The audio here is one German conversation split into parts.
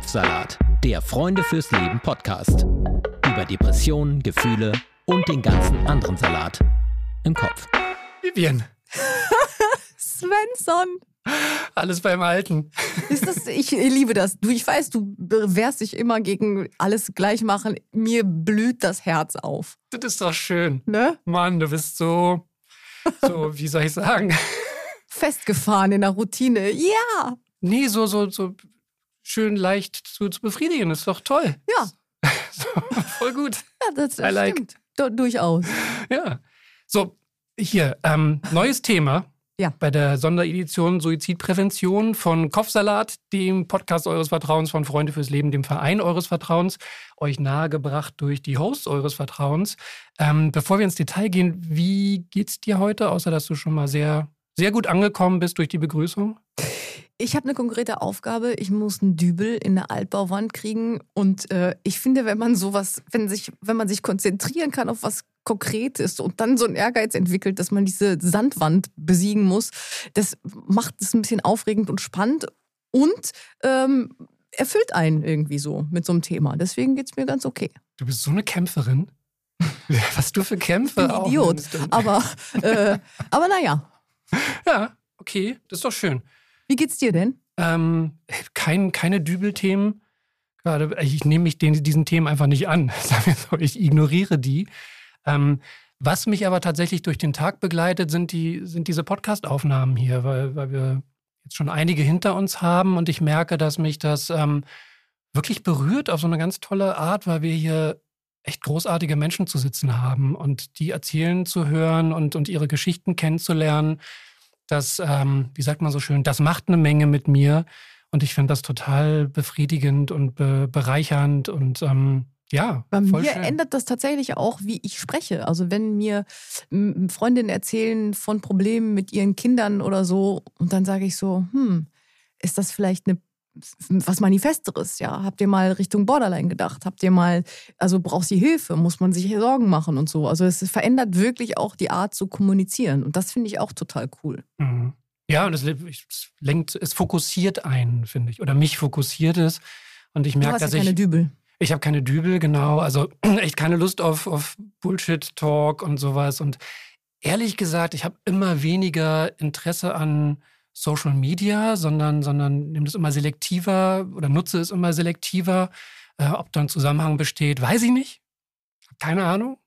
Kopfsalat, der Freunde fürs Leben Podcast. Über Depressionen, Gefühle und den ganzen anderen Salat im Kopf. Vivian, Svensson. alles beim Alten. Ist das, ich liebe das. Du, ich weiß, du wehrst dich immer gegen alles gleich machen. Mir blüht das Herz auf. Das ist doch schön. Ne? Mann, du bist so, so, wie soll ich sagen? Festgefahren in der Routine. Ja. Nee, so, so, so schön leicht zu, zu befriedigen. Ist doch toll. Ja. So, voll gut. Ja, das, I like. stimmt. Du, durchaus. Ja. So, hier, ähm, neues Thema. Ja. Bei der Sonderedition Suizidprävention von Kopfsalat, dem Podcast eures Vertrauens von Freunde fürs Leben, dem Verein eures Vertrauens, euch nahegebracht durch die Hosts eures Vertrauens. Ähm, bevor wir ins Detail gehen, wie geht's dir heute, außer dass du schon mal sehr, sehr gut angekommen bist durch die Begrüßung? Ich habe eine konkrete Aufgabe. Ich muss einen Dübel in eine Altbauwand kriegen. Und äh, ich finde, wenn man sowas, wenn sich, wenn man sich konzentrieren kann auf was Konkretes und dann so einen Ehrgeiz entwickelt, dass man diese Sandwand besiegen muss, das macht es ein bisschen aufregend und spannend und ähm, erfüllt einen irgendwie so mit so einem Thema. Deswegen geht es mir ganz okay. Du bist so eine Kämpferin. Was du für Kämpfe Ich bin auch Idiot. Aber, äh, aber naja, Ja, okay, das ist doch schön. Wie geht's dir denn? Ähm, kein, keine Dübelthemen. Gerade, ich nehme mich den, diesen Themen einfach nicht an. Ich ignoriere die. Ähm, was mich aber tatsächlich durch den Tag begleitet, sind, die, sind diese Podcast-Aufnahmen hier, weil, weil wir jetzt schon einige hinter uns haben und ich merke, dass mich das ähm, wirklich berührt auf so eine ganz tolle Art, weil wir hier echt großartige Menschen zu sitzen haben und die erzählen zu hören und, und ihre Geschichten kennenzulernen. Das, ähm, wie sagt man so schön, das macht eine Menge mit mir. Und ich finde das total befriedigend und be bereichernd und ähm, ja, Bei mir schön. ändert das tatsächlich auch, wie ich spreche. Also wenn mir Freundinnen erzählen von Problemen mit ihren Kindern oder so, und dann sage ich so, hm, ist das vielleicht eine was Manifesteres, ja? Habt ihr mal Richtung Borderline gedacht? Habt ihr mal, also braucht sie Hilfe? Muss man sich Sorgen machen und so? Also es verändert wirklich auch die Art zu kommunizieren. Und das finde ich auch total cool. Mhm. Ja, und es, es lenkt, es fokussiert einen, finde ich. Oder mich fokussiert es. Und ich merke, dass ja keine ich. Dübel. Ich habe keine Dübel, genau. Also echt keine Lust auf, auf Bullshit-Talk und sowas. Und ehrlich gesagt, ich habe immer weniger Interesse an Social Media, sondern, sondern nehme das immer selektiver oder nutze es immer selektiver. Äh, ob da ein Zusammenhang besteht, weiß ich nicht. Keine Ahnung.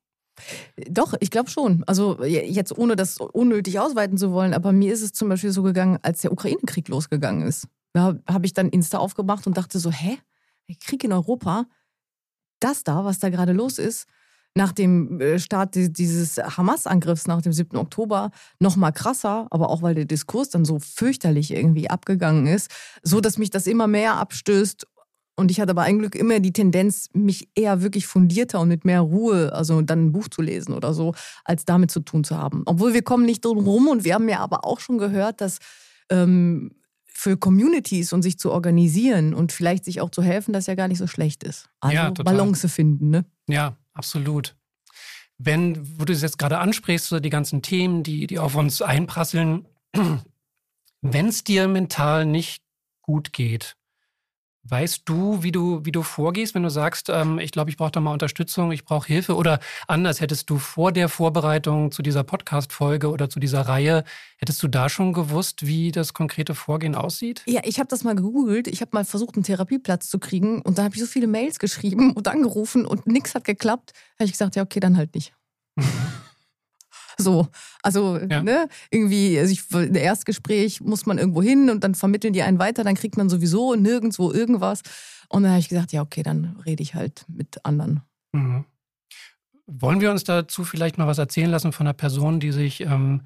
Doch, ich glaube schon. Also jetzt ohne das unnötig ausweiten zu wollen, aber mir ist es zum Beispiel so gegangen, als der Ukraine-Krieg losgegangen ist. Da habe ich dann Insta aufgemacht und dachte so, hä? Krieg in Europa? Das da, was da gerade los ist, nach dem äh, Start di- dieses Hamas-Angriffs nach dem 7. Oktober noch mal krasser, aber auch weil der Diskurs dann so fürchterlich irgendwie abgegangen ist, so dass mich das immer mehr abstößt und ich hatte aber ein Glück immer die Tendenz, mich eher wirklich fundierter und mit mehr Ruhe, also dann ein Buch zu lesen oder so, als damit zu tun zu haben. Obwohl wir kommen nicht drum rum und wir haben ja aber auch schon gehört, dass ähm, für Communities und sich zu organisieren und vielleicht sich auch zu helfen, das ja gar nicht so schlecht ist. Also Ja, total. Balance finden, ne? Ja, absolut. Wenn, wo du es jetzt gerade ansprichst, so die ganzen Themen, die, die auf uns einprasseln, wenn es dir mental nicht gut geht, weißt du, wie du, wie du vorgehst, wenn du sagst, ähm, ich glaube, ich brauche da mal Unterstützung, ich brauche Hilfe? Oder anders, hättest du vor der Vorbereitung zu dieser Podcast-Folge oder zu dieser Reihe, hättest du da schon gewusst, wie das konkrete Vorgehen aussieht? Ja, ich habe das mal gegoogelt. Ich habe mal versucht, einen Therapieplatz zu kriegen. Und dann habe ich so viele Mails geschrieben und angerufen und nichts hat geklappt. habe ich gesagt, ja, okay, dann halt nicht. so, also, Ja. ne, irgendwie, also ich, ein Erstgespräch muss man irgendwo hin und dann vermitteln die einen weiter, dann kriegt man sowieso nirgendwo irgendwas. Und dann habe ich gesagt, ja, okay, dann rede ich halt mit anderen. Mhm. Wollen wir uns dazu vielleicht mal was erzählen lassen von einer Person, die sich ähm,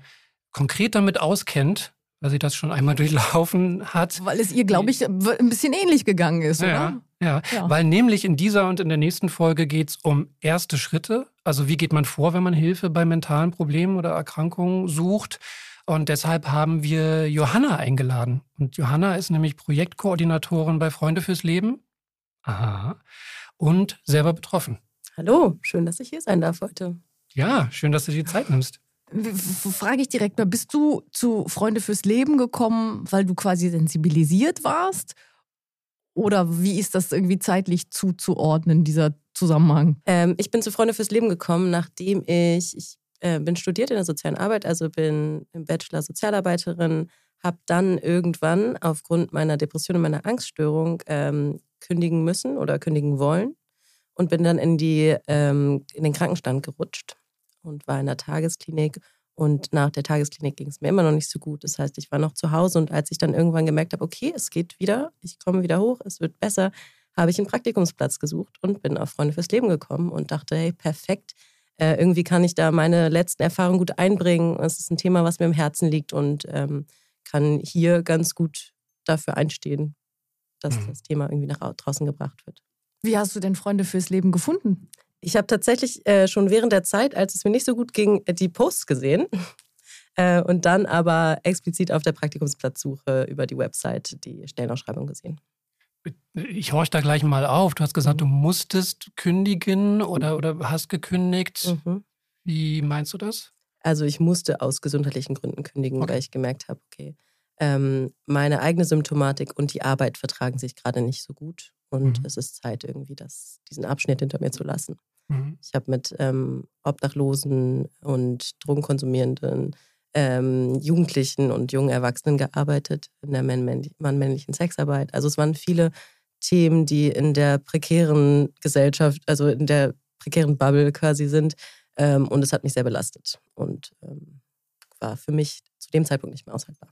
konkret damit auskennt, weil sie das schon einmal durchlaufen hat? Weil es ihr, glaube ich, ein bisschen ähnlich gegangen ist, oder? Ja, ja. Weil nämlich in dieser und in der nächsten Folge geht es um erste Schritte. Also wie geht man vor, wenn man Hilfe bei mentalen Problemen oder Erkrankungen sucht. Und deshalb haben wir Johanna eingeladen. Und Johanna ist nämlich Projektkoordinatorin bei Freunde fürs Leben. Aha. Und selber betroffen. Hallo, schön, dass ich hier sein darf heute. Ja, schön, dass du dir die Zeit nimmst. Frage ich direkt mal, bist du zu Freunde fürs Leben gekommen, weil du quasi sensibilisiert warst? Oder wie ist das irgendwie zeitlich zuzuordnen, dieser Zusammenhang? Ähm, ich bin zu Freunde fürs Leben gekommen, nachdem ich, ich äh, bin studiert in der sozialen Arbeit, also bin im Bachelor Sozialarbeiterin, habe dann irgendwann aufgrund meiner Depression und meiner Angststörung ähm, kündigen müssen oder kündigen wollen und bin dann in, die, ähm, in den Krankenstand gerutscht und war in der Tagesklinik. Und nach der Tagesklinik ging es mir immer noch nicht so gut. Das heißt, ich war noch zu Hause und als ich dann irgendwann gemerkt habe, okay, es geht wieder, ich komme wieder hoch, es wird besser, habe ich einen Praktikumsplatz gesucht und bin auf Freunde fürs Leben gekommen und dachte, hey, perfekt, äh, irgendwie kann ich da meine letzten Erfahrungen gut einbringen. Es ist ein Thema, was mir im Herzen liegt und ähm, kann hier ganz gut dafür einstehen, dass mhm. das Thema irgendwie nach draußen gebracht wird. Wie hast du denn Freunde fürs Leben gefunden? Ich habe tatsächlich äh, schon während der Zeit, als es mir nicht so gut ging, die Posts gesehen. Äh, und dann aber explizit auf der Praktikumsplatzsuche über die Website die Stellenausschreibung gesehen. Ich horche da gleich mal auf. Du hast gesagt, mhm. du musstest kündigen oder, oder hast gekündigt. Mhm. Wie meinst du das? Also ich musste aus gesundheitlichen Gründen kündigen, okay. weil ich gemerkt habe, okay, ähm, meine eigene Symptomatik und die Arbeit vertragen sich gerade nicht so gut. Und mhm. es ist Zeit, irgendwie das, diesen Abschnitt hinter mir zu lassen. Mhm. Ich habe mit ähm, Obdachlosen und Drogenkonsumierenden, ähm, Jugendlichen und jungen Erwachsenen gearbeitet in der mann-männlichen Sexarbeit. Also es waren viele Themen, die in der prekären Gesellschaft, also in der prekären Bubble quasi sind. Ähm, und es hat mich sehr belastet und ähm, war für mich zu dem Zeitpunkt nicht mehr aushaltbar.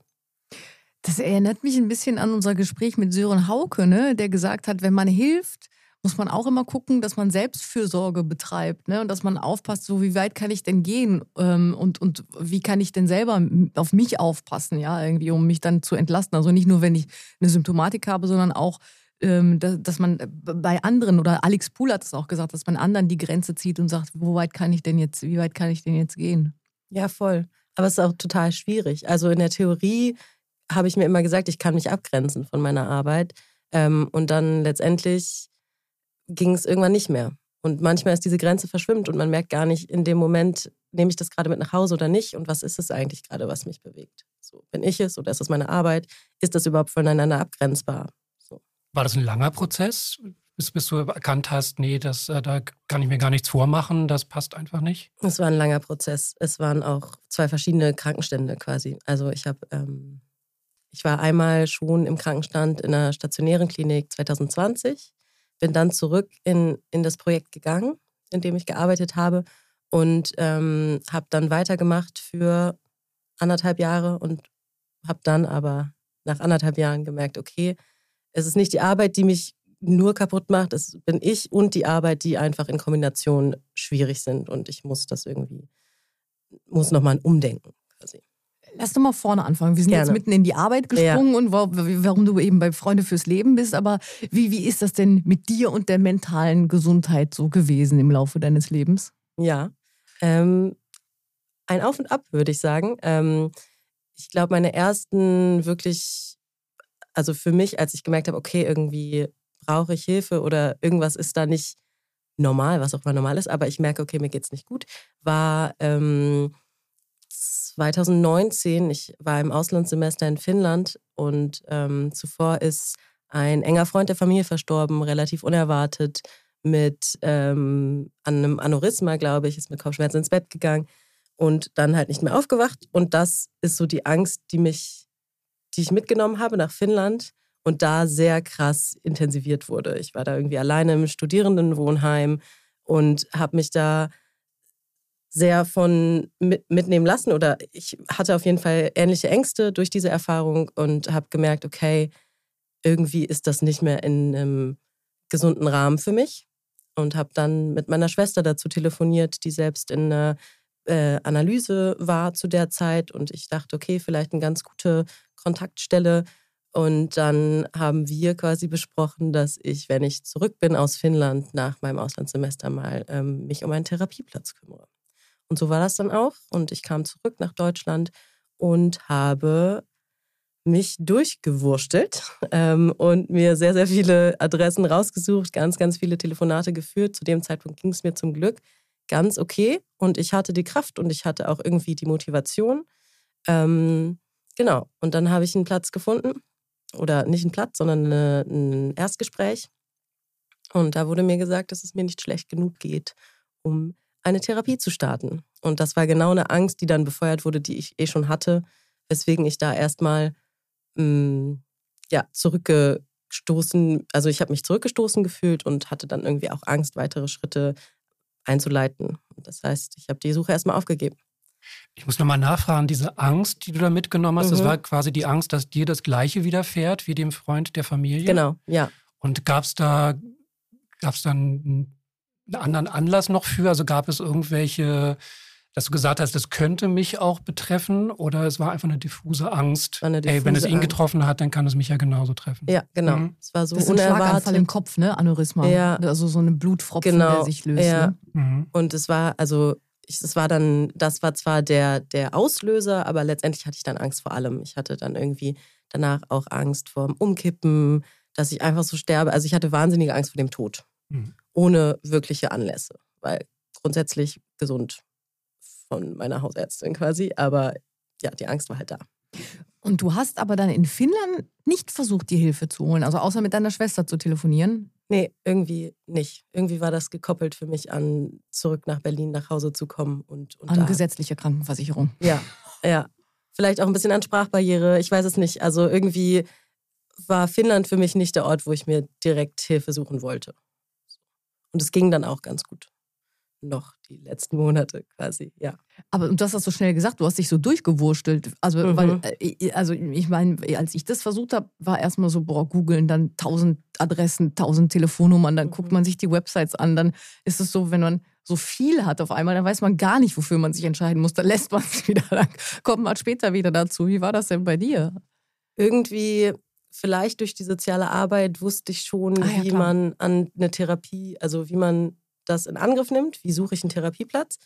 Das erinnert mich ein bisschen an unser Gespräch mit Sören Hauke, ne? der gesagt hat, wenn man hilft, muss man auch immer gucken, dass man Selbstfürsorge betreibt ne? und dass man aufpasst, so wie weit kann ich denn gehen ähm, und, und wie kann ich denn selber auf mich aufpassen, ja, irgendwie, um mich dann zu entlasten. Also nicht nur, wenn ich eine Symptomatik habe, sondern auch, ähm, dass man bei anderen, oder Alex Pool hat es auch gesagt, dass man anderen die Grenze zieht und sagt, wo weit kann ich denn jetzt, wie weit kann ich denn jetzt gehen? Ja, voll. Aber es ist auch total schwierig. Also in der Theorie habe ich mir immer gesagt, ich kann mich abgrenzen von meiner Arbeit. Ähm, und dann letztendlich ging es irgendwann nicht mehr. Und manchmal ist diese Grenze verschwimmt und man merkt gar nicht in dem Moment, nehme ich das gerade mit nach Hause oder nicht und was ist es eigentlich gerade, was mich bewegt. So, bin ich es oder ist das meine Arbeit? Ist das überhaupt voneinander abgrenzbar? So. War das ein langer Prozess, bis, bis du erkannt hast, nee, das, äh, da kann ich mir gar nichts vormachen, das passt einfach nicht? Es war ein langer Prozess. Es waren auch zwei verschiedene Krankenstände quasi. Also ich habe ähm, ich war einmal schon im Krankenstand in einer stationären Klinik 2020, bin dann zurück in, in das Projekt gegangen, in dem ich gearbeitet habe und ähm, habe dann weitergemacht für anderthalb Jahre und habe dann aber nach anderthalb Jahren gemerkt, okay, es ist nicht die Arbeit, die mich nur kaputt macht, es bin ich und die Arbeit, die einfach in Kombination schwierig sind und ich muss das irgendwie, muss nochmal Umdenken quasi. Lass doch mal vorne anfangen. Wir sind Gerne. jetzt mitten in die Arbeit gesprungen ja. und warum du eben bei Freunde fürs Leben bist. Aber wie, wie ist das denn mit dir und der mentalen Gesundheit so gewesen im Laufe deines Lebens? Ja, ähm, ein Auf und Ab, würde ich sagen. Ähm, ich glaube, meine ersten wirklich, also für mich, als ich gemerkt habe, okay, irgendwie brauche ich Hilfe oder irgendwas ist da nicht normal, was auch mal normal ist, aber ich merke, okay, mir geht es nicht gut, war. Ähm, 2019, ich war im Auslandssemester in Finnland und ähm, zuvor ist ein enger Freund der Familie verstorben, relativ unerwartet, mit ähm, einem Aneurysma, glaube ich, ist mit Kopfschmerzen ins Bett gegangen und dann halt nicht mehr aufgewacht. Und das ist so die Angst, die mich, die ich mitgenommen habe nach Finnland und da sehr krass intensiviert wurde. Ich war da irgendwie alleine im Studierendenwohnheim und habe mich da sehr von mitnehmen lassen oder ich hatte auf jeden Fall ähnliche Ängste durch diese Erfahrung und habe gemerkt, okay, irgendwie ist das nicht mehr in einem gesunden Rahmen für mich und habe dann mit meiner Schwester dazu telefoniert, die selbst in einer äh, Analyse war zu der Zeit und ich dachte, okay, vielleicht eine ganz gute Kontaktstelle und dann haben wir quasi besprochen, dass ich, wenn ich zurück bin aus Finnland nach meinem Auslandssemester mal ähm, mich um einen Therapieplatz kümmere. Und so war das dann auch. Und ich kam zurück nach Deutschland und habe mich durchgewurstelt ähm, und mir sehr, sehr viele Adressen rausgesucht, ganz, ganz viele Telefonate geführt. Zu dem Zeitpunkt ging es mir zum Glück ganz okay und ich hatte die Kraft und ich hatte auch irgendwie die Motivation. Ähm, genau, und dann habe ich einen Platz gefunden oder nicht einen Platz, sondern eine, ein Erstgespräch. Und da wurde mir gesagt, dass es mir nicht schlecht genug geht, um eine Therapie zu starten. Und das war genau eine Angst, die dann befeuert wurde, die ich eh schon hatte, weswegen ich da erstmal mm, ja, zurückgestoßen, also ich habe mich zurückgestoßen gefühlt und hatte dann irgendwie auch Angst, weitere Schritte einzuleiten. Das heißt, ich habe die Suche erstmal aufgegeben. Ich muss nochmal nachfragen, diese Angst, die du da mitgenommen hast, mhm. das war quasi die Angst, dass dir das Gleiche widerfährt wie dem Freund der Familie? Genau, ja. Und gab es da, gab's da einen, einen anderen Anlass noch für? Also gab es irgendwelche dass du gesagt hast, das könnte mich auch betreffen oder es war einfach eine diffuse Angst. Eine diffuse Ey, wenn es ihn getroffen hat, dann kann es mich ja genauso treffen. Ja, genau. Mhm. Es war so das ist ein Schlaganfall im Kopf, ne? Aneurysma. Ja. Also so eine Blutfropfen, genau. der sich löst. Ja. Ne? Mhm. Und es war, also es war dann, das war zwar der, der Auslöser, aber letztendlich hatte ich dann Angst vor allem. Ich hatte dann irgendwie danach auch Angst vor dem Umkippen, dass ich einfach so sterbe. Also ich hatte wahnsinnige Angst vor dem Tod. Mhm. Ohne wirkliche Anlässe. Weil grundsätzlich gesund von meiner Hausärztin quasi. Aber ja, die Angst war halt da. Und du hast aber dann in Finnland nicht versucht, die Hilfe zu holen, also außer mit deiner Schwester zu telefonieren? Nee, irgendwie nicht. Irgendwie war das gekoppelt für mich an, zurück nach Berlin nach Hause zu kommen. Und, und an da. gesetzliche Krankenversicherung. Ja, ja. Vielleicht auch ein bisschen an Sprachbarriere, ich weiß es nicht. Also irgendwie war Finnland für mich nicht der Ort, wo ich mir direkt Hilfe suchen wollte. Und es ging dann auch ganz gut noch die letzten Monate quasi, ja. Aber du hast das so schnell gesagt, du hast dich so durchgewurstelt. Also, mhm. weil, äh, also ich meine, als ich das versucht habe, war erstmal so, boah, googeln, dann tausend Adressen, tausend Telefonnummern, dann mhm. guckt man sich die Websites an, dann ist es so, wenn man so viel hat auf einmal, dann weiß man gar nicht, wofür man sich entscheiden muss. Dann lässt man es wieder, dann kommt man später wieder dazu. Wie war das denn bei dir? Irgendwie vielleicht durch die soziale Arbeit wusste ich schon, ah, ja, wie klar. man an eine Therapie, also wie man das in Angriff nimmt. Wie suche ich einen Therapieplatz?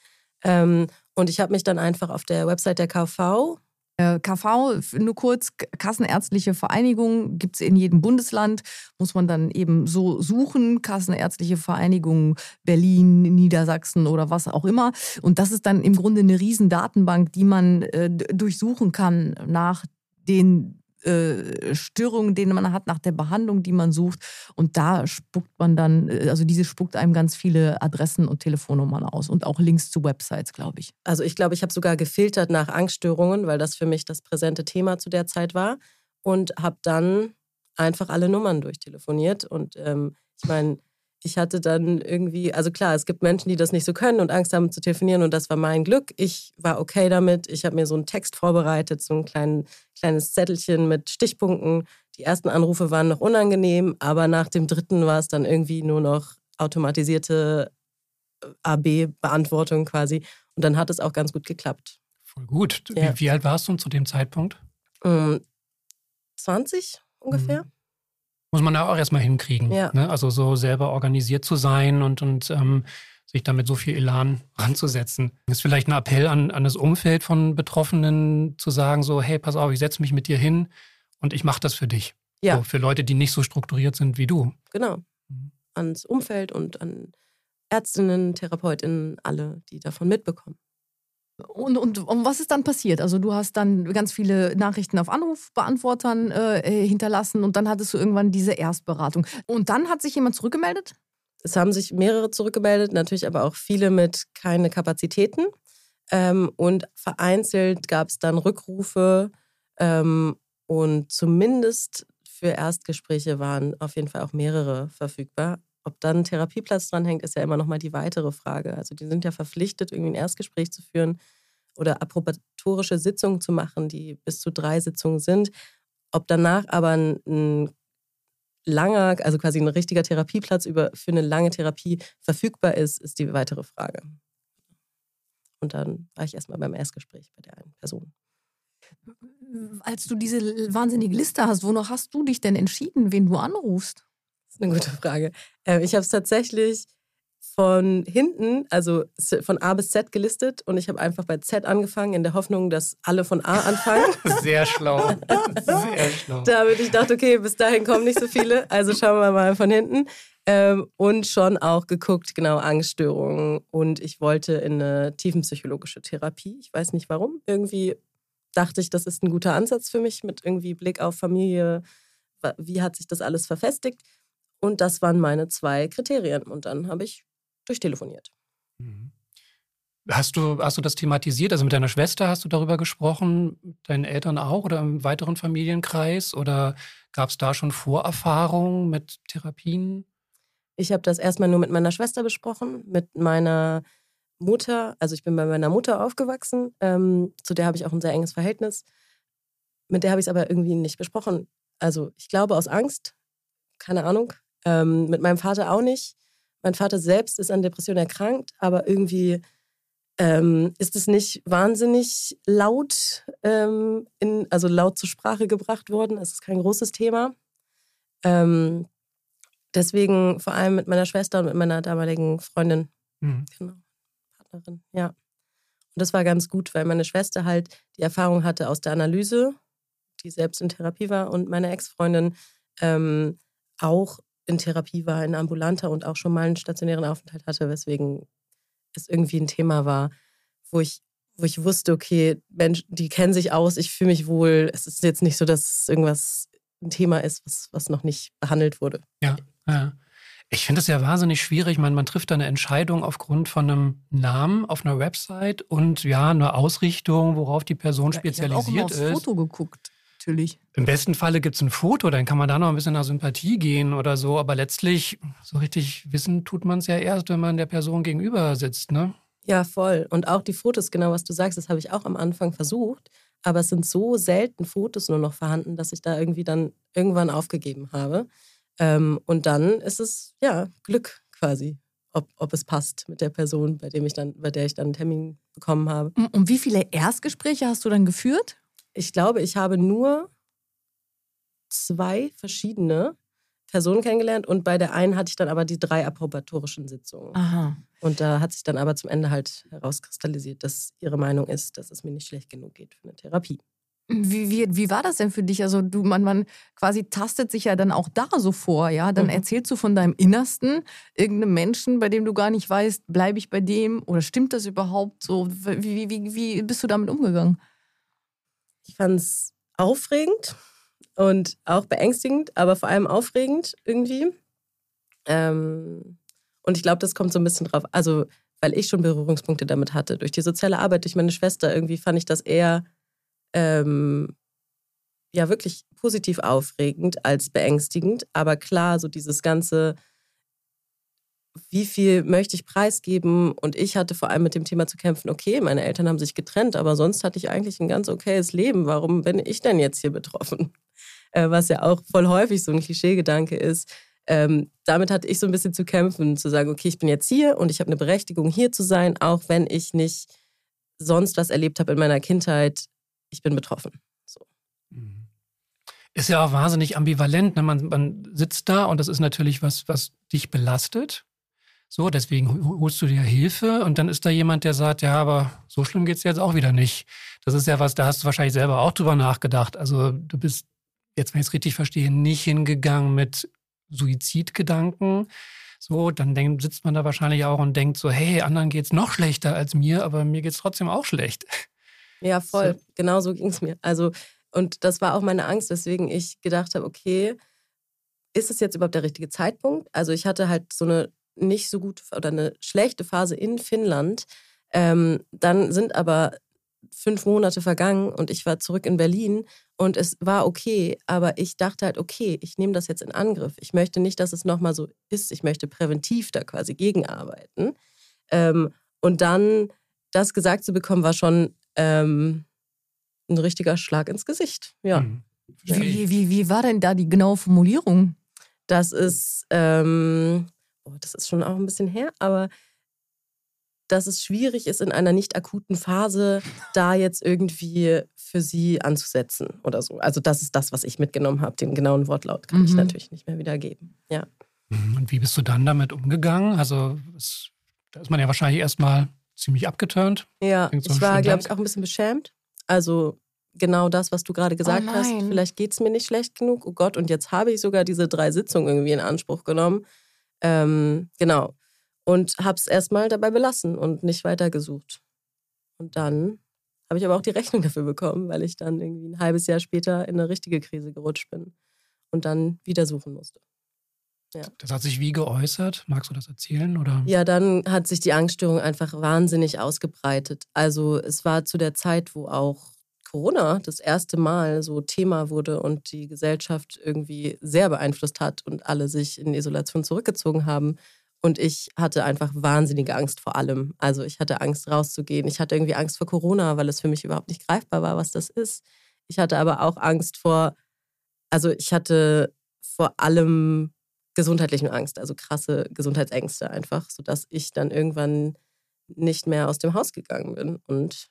Ähm, und ich habe mich dann einfach auf der Website der KV äh, KV, nur kurz, Kassenärztliche Vereinigung gibt es in jedem Bundesland, muss man dann eben so suchen, Kassenärztliche Vereinigung Berlin, Niedersachsen oder was auch immer. Und das ist dann im Grunde eine Riesendatenbank, die man äh, durchsuchen kann nach den äh, Störungen, denen man hat nach der Behandlung, die man sucht. Und da spuckt man dann, äh, also diese spuckt einem ganz viele Adressen und Telefonnummern aus und auch Links zu Websites, glaube ich. Also ich glaube, ich habe sogar gefiltert nach Angststörungen, weil das für mich das präsente Thema zu der Zeit war. Und habe dann einfach alle Nummern durchtelefoniert. Und ähm, ich meine, ich hatte dann irgendwie, also klar, es gibt Menschen, die das nicht so können und Angst haben zu telefonieren und das war mein Glück. Ich war okay damit. Ich habe mir so einen Text vorbereitet, so ein klein, kleines Zettelchen mit Stichpunkten. Die ersten Anrufe waren noch unangenehm, aber nach dem dritten war es dann irgendwie nur noch automatisierte äh, AB-Beantwortung quasi. Und dann hat es auch ganz gut geklappt. Voll gut. Ja. Wie, wie, alt warst du zu dem Zeitpunkt? 20 ähm, ungefähr. Mhm muss man da auch erstmal hinkriegen. Ja. Ne? Also so selber organisiert zu sein und, und ähm, sich damit so viel Elan ranzusetzen. Das ist vielleicht ein Appell an, an das Umfeld von Betroffenen zu sagen, so, hey, pass auf, ich setze mich mit dir hin und ich mache das für dich. Ja. So, für Leute, die nicht so strukturiert sind wie du. Genau. Mhm. Ans Umfeld und an Ärztinnen, Therapeutinnen, alle, die davon mitbekommen. Und, und, und, was ist dann passiert? Also du hast dann ganz viele Nachrichten auf Anrufbeantwortern äh, hinterlassen und dann hattest du irgendwann diese Erstberatung. Und dann hat sich jemand zurückgemeldet? Es haben sich mehrere zurückgemeldet, natürlich aber auch viele mit keine Kapazitäten. Ähm, und vereinzelt gab es dann Rückrufe ähm, und zumindest für Erstgespräche waren auf jeden Fall auch mehrere verfügbar. Ob dann Therapieplatz dranhängt, ist ja immer noch mal die weitere Frage. Also die sind ja verpflichtet, irgendwie ein Erstgespräch zu führen oder approbatorische Sitzungen zu machen, die bis zu drei Sitzungen sind. Ob danach aber ein, ein langer, also quasi ein richtiger Therapieplatz über, für eine lange Therapie verfügbar ist, ist die weitere Frage. Und dann war ich erstmal beim Erstgespräch bei der einen Person. Als du diese wahnsinnige Liste hast, wonach hast du dich denn entschieden, wen du anrufst? Eine gute Frage. Ähm, ich habe es tatsächlich von hinten, also von A bis Z gelistet und ich habe einfach bei Z angefangen in der Hoffnung, dass alle von A anfangen. Sehr schlau. Sehr schlau. Damit ich dachte, okay, bis dahin kommen nicht so viele, also schauen wir mal von hinten. Ähm, und schon auch geguckt, genau, Angststörungen. Und ich wollte in eine tiefenpsychologische Therapie. Ich weiß nicht warum. Irgendwie dachte ich, das ist ein guter Ansatz für mich mit irgendwie Blick auf Familie, wie hat sich das alles verfestigt. Und das waren meine zwei Kriterien. Und dann habe ich durchtelefoniert. Mhm. Hast du, hast du das thematisiert? Also mit deiner Schwester hast du darüber gesprochen, deinen Eltern auch oder im weiteren Familienkreis? Oder gab es da schon Vorerfahrungen mit Therapien? Ich habe das erstmal nur mit meiner Schwester besprochen, mit meiner Mutter. Also ich bin bei meiner Mutter aufgewachsen, ähm, zu der habe ich auch ein sehr enges Verhältnis. Mit der habe ich es aber irgendwie nicht besprochen. Also ich glaube aus Angst, keine Ahnung. Ähm, mit meinem Vater auch nicht. Mein Vater selbst ist an Depression erkrankt, aber irgendwie ähm, ist es nicht wahnsinnig laut, ähm, in, also laut zur Sprache gebracht worden. Es ist kein großes Thema. Ähm, deswegen vor allem mit meiner Schwester und mit meiner damaligen Freundin. Mhm. Genau, Partnerin, ja. Und das war ganz gut, weil meine Schwester halt die Erfahrung hatte aus der Analyse, die selbst in Therapie war, und meine Ex-Freundin ähm, auch in Therapie war, in ambulanter und auch schon mal einen stationären Aufenthalt hatte, weswegen es irgendwie ein Thema war, wo ich, wo ich wusste, okay, Mensch, die kennen sich aus, ich fühle mich wohl. Es ist jetzt nicht so, dass irgendwas ein Thema ist, was, was noch nicht behandelt wurde. Ja, ja. Ich finde es ja wahnsinnig schwierig. Man, man trifft da eine Entscheidung aufgrund von einem Namen auf einer Website und ja, eine Ausrichtung, worauf die Person ja, spezialisiert ich auch immer aufs Foto geguckt natürlich. Im besten Falle gibt es ein Foto, dann kann man da noch ein bisschen nach Sympathie gehen oder so. Aber letztlich, so richtig wissen tut man es ja erst, wenn man der Person gegenüber sitzt, ne? Ja, voll. Und auch die Fotos, genau was du sagst, das habe ich auch am Anfang versucht. Aber es sind so selten Fotos nur noch vorhanden, dass ich da irgendwie dann irgendwann aufgegeben habe. Ähm, und dann ist es, ja, Glück quasi. Ob, ob es passt mit der Person, bei, dem ich dann, bei der ich dann einen Termin bekommen habe. Und wie viele Erstgespräche hast du dann geführt? Ich glaube, ich habe nur zwei verschiedene Personen kennengelernt und bei der einen hatte ich dann aber die drei approbatorischen Sitzungen. Aha. Und da hat sich dann aber zum Ende halt herauskristallisiert, dass ihre Meinung ist, dass es mir nicht schlecht genug geht für eine Therapie. Wie, wie, wie war das denn für dich? Also du, man, man quasi tastet sich ja dann auch da so vor, ja? Dann mhm. erzählst du von deinem Innersten irgendeinem Menschen, bei dem du gar nicht weißt, bleibe ich bei dem oder stimmt das überhaupt so? Wie, wie, wie bist du damit umgegangen? Ich fand es aufregend und auch beängstigend, aber vor allem aufregend irgendwie. Ähm, und ich glaube, das kommt so ein bisschen drauf, also weil ich schon Berührungspunkte damit hatte. Durch die soziale Arbeit, durch meine Schwester, irgendwie fand ich das eher ähm, ja wirklich positiv aufregend als beängstigend. Aber klar, so dieses ganze wie viel möchte ich preisgeben? Und ich hatte vor allem mit dem Thema zu kämpfen, okay, meine Eltern haben sich getrennt, aber sonst hatte ich eigentlich ein ganz okayes Leben. Warum bin ich denn jetzt hier betroffen? Äh, was ja auch voll häufig so ein Klischeegedanke ist. Ähm, damit hatte ich so ein bisschen zu kämpfen, zu sagen, okay, ich bin jetzt hier und ich habe eine Berechtigung, hier zu sein, auch wenn ich nicht sonst was erlebt habe in meiner Kindheit. Ich bin betroffen. So. Mhm. Ist ja auch wahnsinnig ambivalent. Ne? Man, man sitzt da und das ist natürlich was, was dich belastet. So, deswegen holst du dir Hilfe und dann ist da jemand, der sagt, ja, aber so schlimm geht's jetzt auch wieder nicht. Das ist ja was, da hast du wahrscheinlich selber auch drüber nachgedacht. Also du bist, jetzt wenn ich es richtig verstehe, nicht hingegangen mit Suizidgedanken. So, dann denk, sitzt man da wahrscheinlich auch und denkt so, hey, anderen geht's noch schlechter als mir, aber mir geht's trotzdem auch schlecht. Ja, voll. So. Genau so ging's mir. Also, und das war auch meine Angst, weswegen ich gedacht habe, okay, ist es jetzt überhaupt der richtige Zeitpunkt? Also ich hatte halt so eine nicht so gut oder eine schlechte Phase in Finnland. Ähm, dann sind aber fünf Monate vergangen und ich war zurück in Berlin und es war okay, aber ich dachte halt, okay, ich nehme das jetzt in Angriff. Ich möchte nicht, dass es nochmal so ist. Ich möchte präventiv da quasi gegenarbeiten. Ähm, und dann das gesagt zu bekommen, war schon ähm, ein richtiger Schlag ins Gesicht. Ja. Mhm. Wie, wie, wie war denn da die genaue Formulierung? Das ist, ähm, oh, das ist schon auch ein bisschen her, aber dass es schwierig ist, in einer nicht akuten Phase da jetzt irgendwie für sie anzusetzen oder so. Also das ist das, was ich mitgenommen habe. Den genauen Wortlaut kann mhm. ich natürlich nicht mehr wiedergeben. Ja. Mhm. Und wie bist du dann damit umgegangen? Also da ist man ja wahrscheinlich erstmal ziemlich abgeturnt. Ja, ich war, glaube ich, auch ein bisschen beschämt. Also genau das, was du gerade gesagt oh hast. Vielleicht geht es mir nicht schlecht genug. Oh Gott, und jetzt habe ich sogar diese drei Sitzungen irgendwie in Anspruch genommen. Ähm, genau. Und habe es erstmal dabei belassen und nicht weitergesucht. Und dann habe ich aber auch die Rechnung dafür bekommen, weil ich dann irgendwie ein halbes Jahr später in eine richtige Krise gerutscht bin. und dann wieder suchen musste. Ja. Das hat sich wie geäußert? Magst du das erzählen? Oder? Ja, dann hat sich die Angststörung einfach wahnsinnig ausgebreitet. Also es war zu der Zeit, wo auch Corona das erste Mal so Thema wurde und die Gesellschaft irgendwie sehr beeinflusst hat und alle sich in Isolation zurückgezogen haben. Und ich hatte einfach wahnsinnige Angst vor allem. Also ich hatte Angst rauszugehen. Ich hatte irgendwie Angst vor Corona, weil es für mich überhaupt nicht greifbar war, was das ist. Ich hatte aber auch Angst vor, also ich hatte vor allem gesundheitlichen Angst, also krasse Gesundheitsängste einfach, sodass ich dann irgendwann nicht mehr aus dem Haus gegangen bin und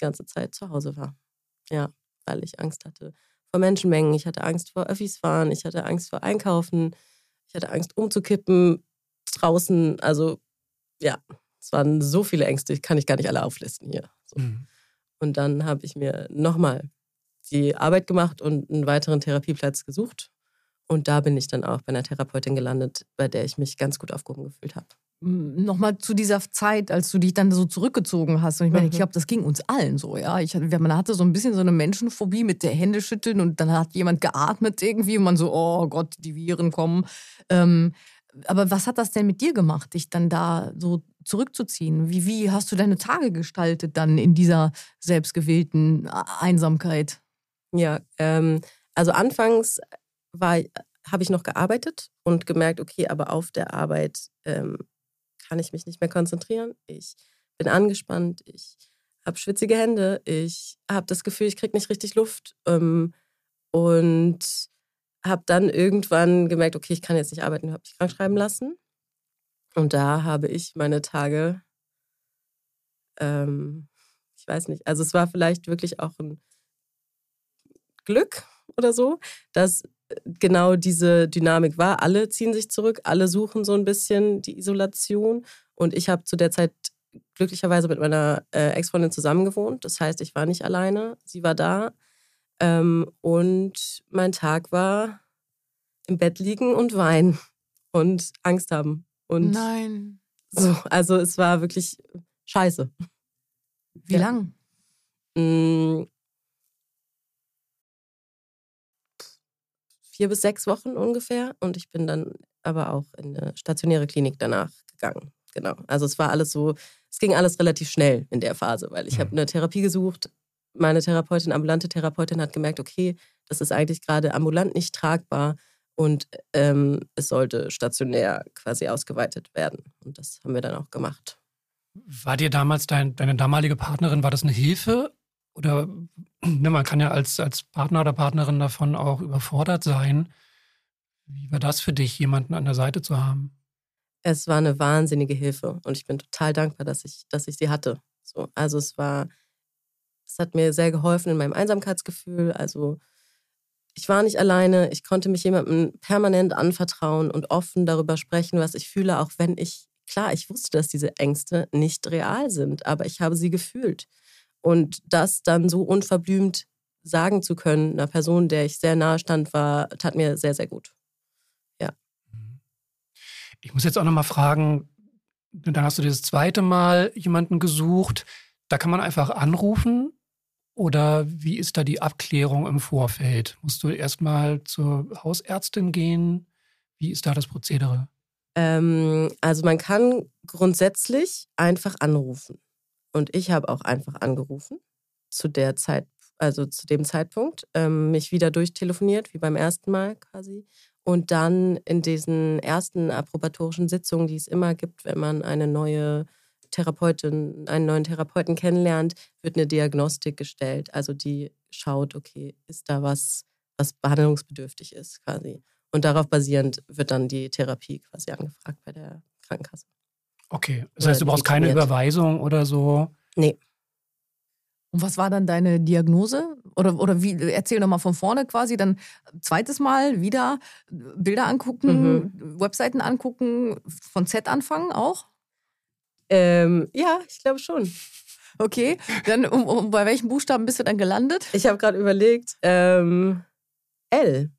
ganze Zeit zu Hause war. Ja, weil ich Angst hatte vor Menschenmengen, ich hatte Angst vor Öffis fahren, ich hatte Angst vor Einkaufen, ich hatte Angst umzukippen draußen. Also ja, es waren so viele Ängste, kann ich gar nicht alle auflisten hier. So. Mhm. Und dann habe ich mir nochmal die Arbeit gemacht und einen weiteren Therapieplatz gesucht und da bin ich dann auch bei einer Therapeutin gelandet, bei der ich mich ganz gut aufgehoben gefühlt habe. Nochmal zu dieser Zeit, als du dich dann so zurückgezogen hast. Und ich meine, mhm. ich glaube, das ging uns allen so, ja. Ich, man hatte so ein bisschen so eine Menschenphobie mit der Hände schütteln und dann hat jemand geatmet irgendwie und man so, oh Gott, die Viren kommen. Ähm, aber was hat das denn mit dir gemacht, dich dann da so zurückzuziehen? Wie, wie hast du deine Tage gestaltet dann in dieser selbstgewählten Einsamkeit? Ja, ähm, also anfangs habe ich noch gearbeitet und gemerkt, okay, aber auf der Arbeit ähm, kann ich mich nicht mehr konzentrieren. Ich bin angespannt, ich habe schwitzige Hände, ich habe das Gefühl, ich kriege nicht richtig Luft ähm, und habe dann irgendwann gemerkt, okay, ich kann jetzt nicht arbeiten, habe mich krank schreiben lassen. Und da habe ich meine Tage, ähm, ich weiß nicht, also es war vielleicht wirklich auch ein Glück oder so, dass genau diese Dynamik war. Alle ziehen sich zurück, alle suchen so ein bisschen die Isolation. Und ich habe zu der Zeit glücklicherweise mit meiner äh, Ex-Freundin zusammengewohnt. Das heißt, ich war nicht alleine, sie war da. Ähm, und mein Tag war im Bett liegen und weinen und Angst haben. Und Nein. So, also es war wirklich scheiße. Wie ja. lang? Vier bis sechs Wochen ungefähr. Und ich bin dann aber auch in eine stationäre Klinik danach gegangen. Genau. Also es war alles so, es ging alles relativ schnell in der Phase, weil ich mhm. habe eine Therapie gesucht. Meine Therapeutin, ambulante Therapeutin, hat gemerkt, okay, das ist eigentlich gerade ambulant nicht tragbar und ähm, es sollte stationär quasi ausgeweitet werden. Und das haben wir dann auch gemacht. War dir damals dein, deine damalige Partnerin, war das eine Hilfe oder ne, man kann ja als, als Partner oder Partnerin davon auch überfordert sein. Wie war das für dich, jemanden an der Seite zu haben? Es war eine wahnsinnige Hilfe und ich bin total dankbar, dass ich, dass ich sie hatte. So, also es war, es hat mir sehr geholfen in meinem Einsamkeitsgefühl. Also ich war nicht alleine, ich konnte mich jemandem permanent anvertrauen und offen darüber sprechen, was ich fühle, auch wenn ich, klar, ich wusste, dass diese Ängste nicht real sind, aber ich habe sie gefühlt. Und das dann so unverblümt sagen zu können, einer Person, der ich sehr nahe stand, war, tat mir sehr, sehr gut. Ja. Mhm. Ich muss jetzt auch nochmal fragen, dann hast du das zweite Mal jemanden gesucht. Da kann man einfach anrufen oder wie ist da die Abklärung im Vorfeld? Musst du erstmal zur Hausärztin gehen? Wie ist da das Prozedere? Ähm, also man kann grundsätzlich einfach anrufen. Und ich habe auch einfach angerufen zu der Zeit, also zu dem Zeitpunkt, ähm, mich wieder durchtelefoniert, wie beim ersten Mal quasi. Und dann in diesen ersten approbatorischen Sitzungen, die es immer gibt, wenn man eine neue Therapeutin, einen neuen Therapeuten kennenlernt, wird eine Diagnostik gestellt. Also die schaut, okay, ist da was, was behandlungsbedürftig ist quasi. Und darauf basierend wird dann die Therapie quasi angefragt bei der Krankenkasse. Okay, das heißt, du brauchst keine Überweisung oder so? Nee. Und was war dann deine Diagnose? Oder, oder wie, erzähl nochmal von vorne quasi, dann zweites Mal wieder Bilder angucken, mhm. Webseiten angucken, von Z anfangen auch? Ähm, ja, ich glaube schon. Okay, dann um, um, bei welchen Buchstaben bist du dann gelandet? Ich habe gerade überlegt, ähm, L.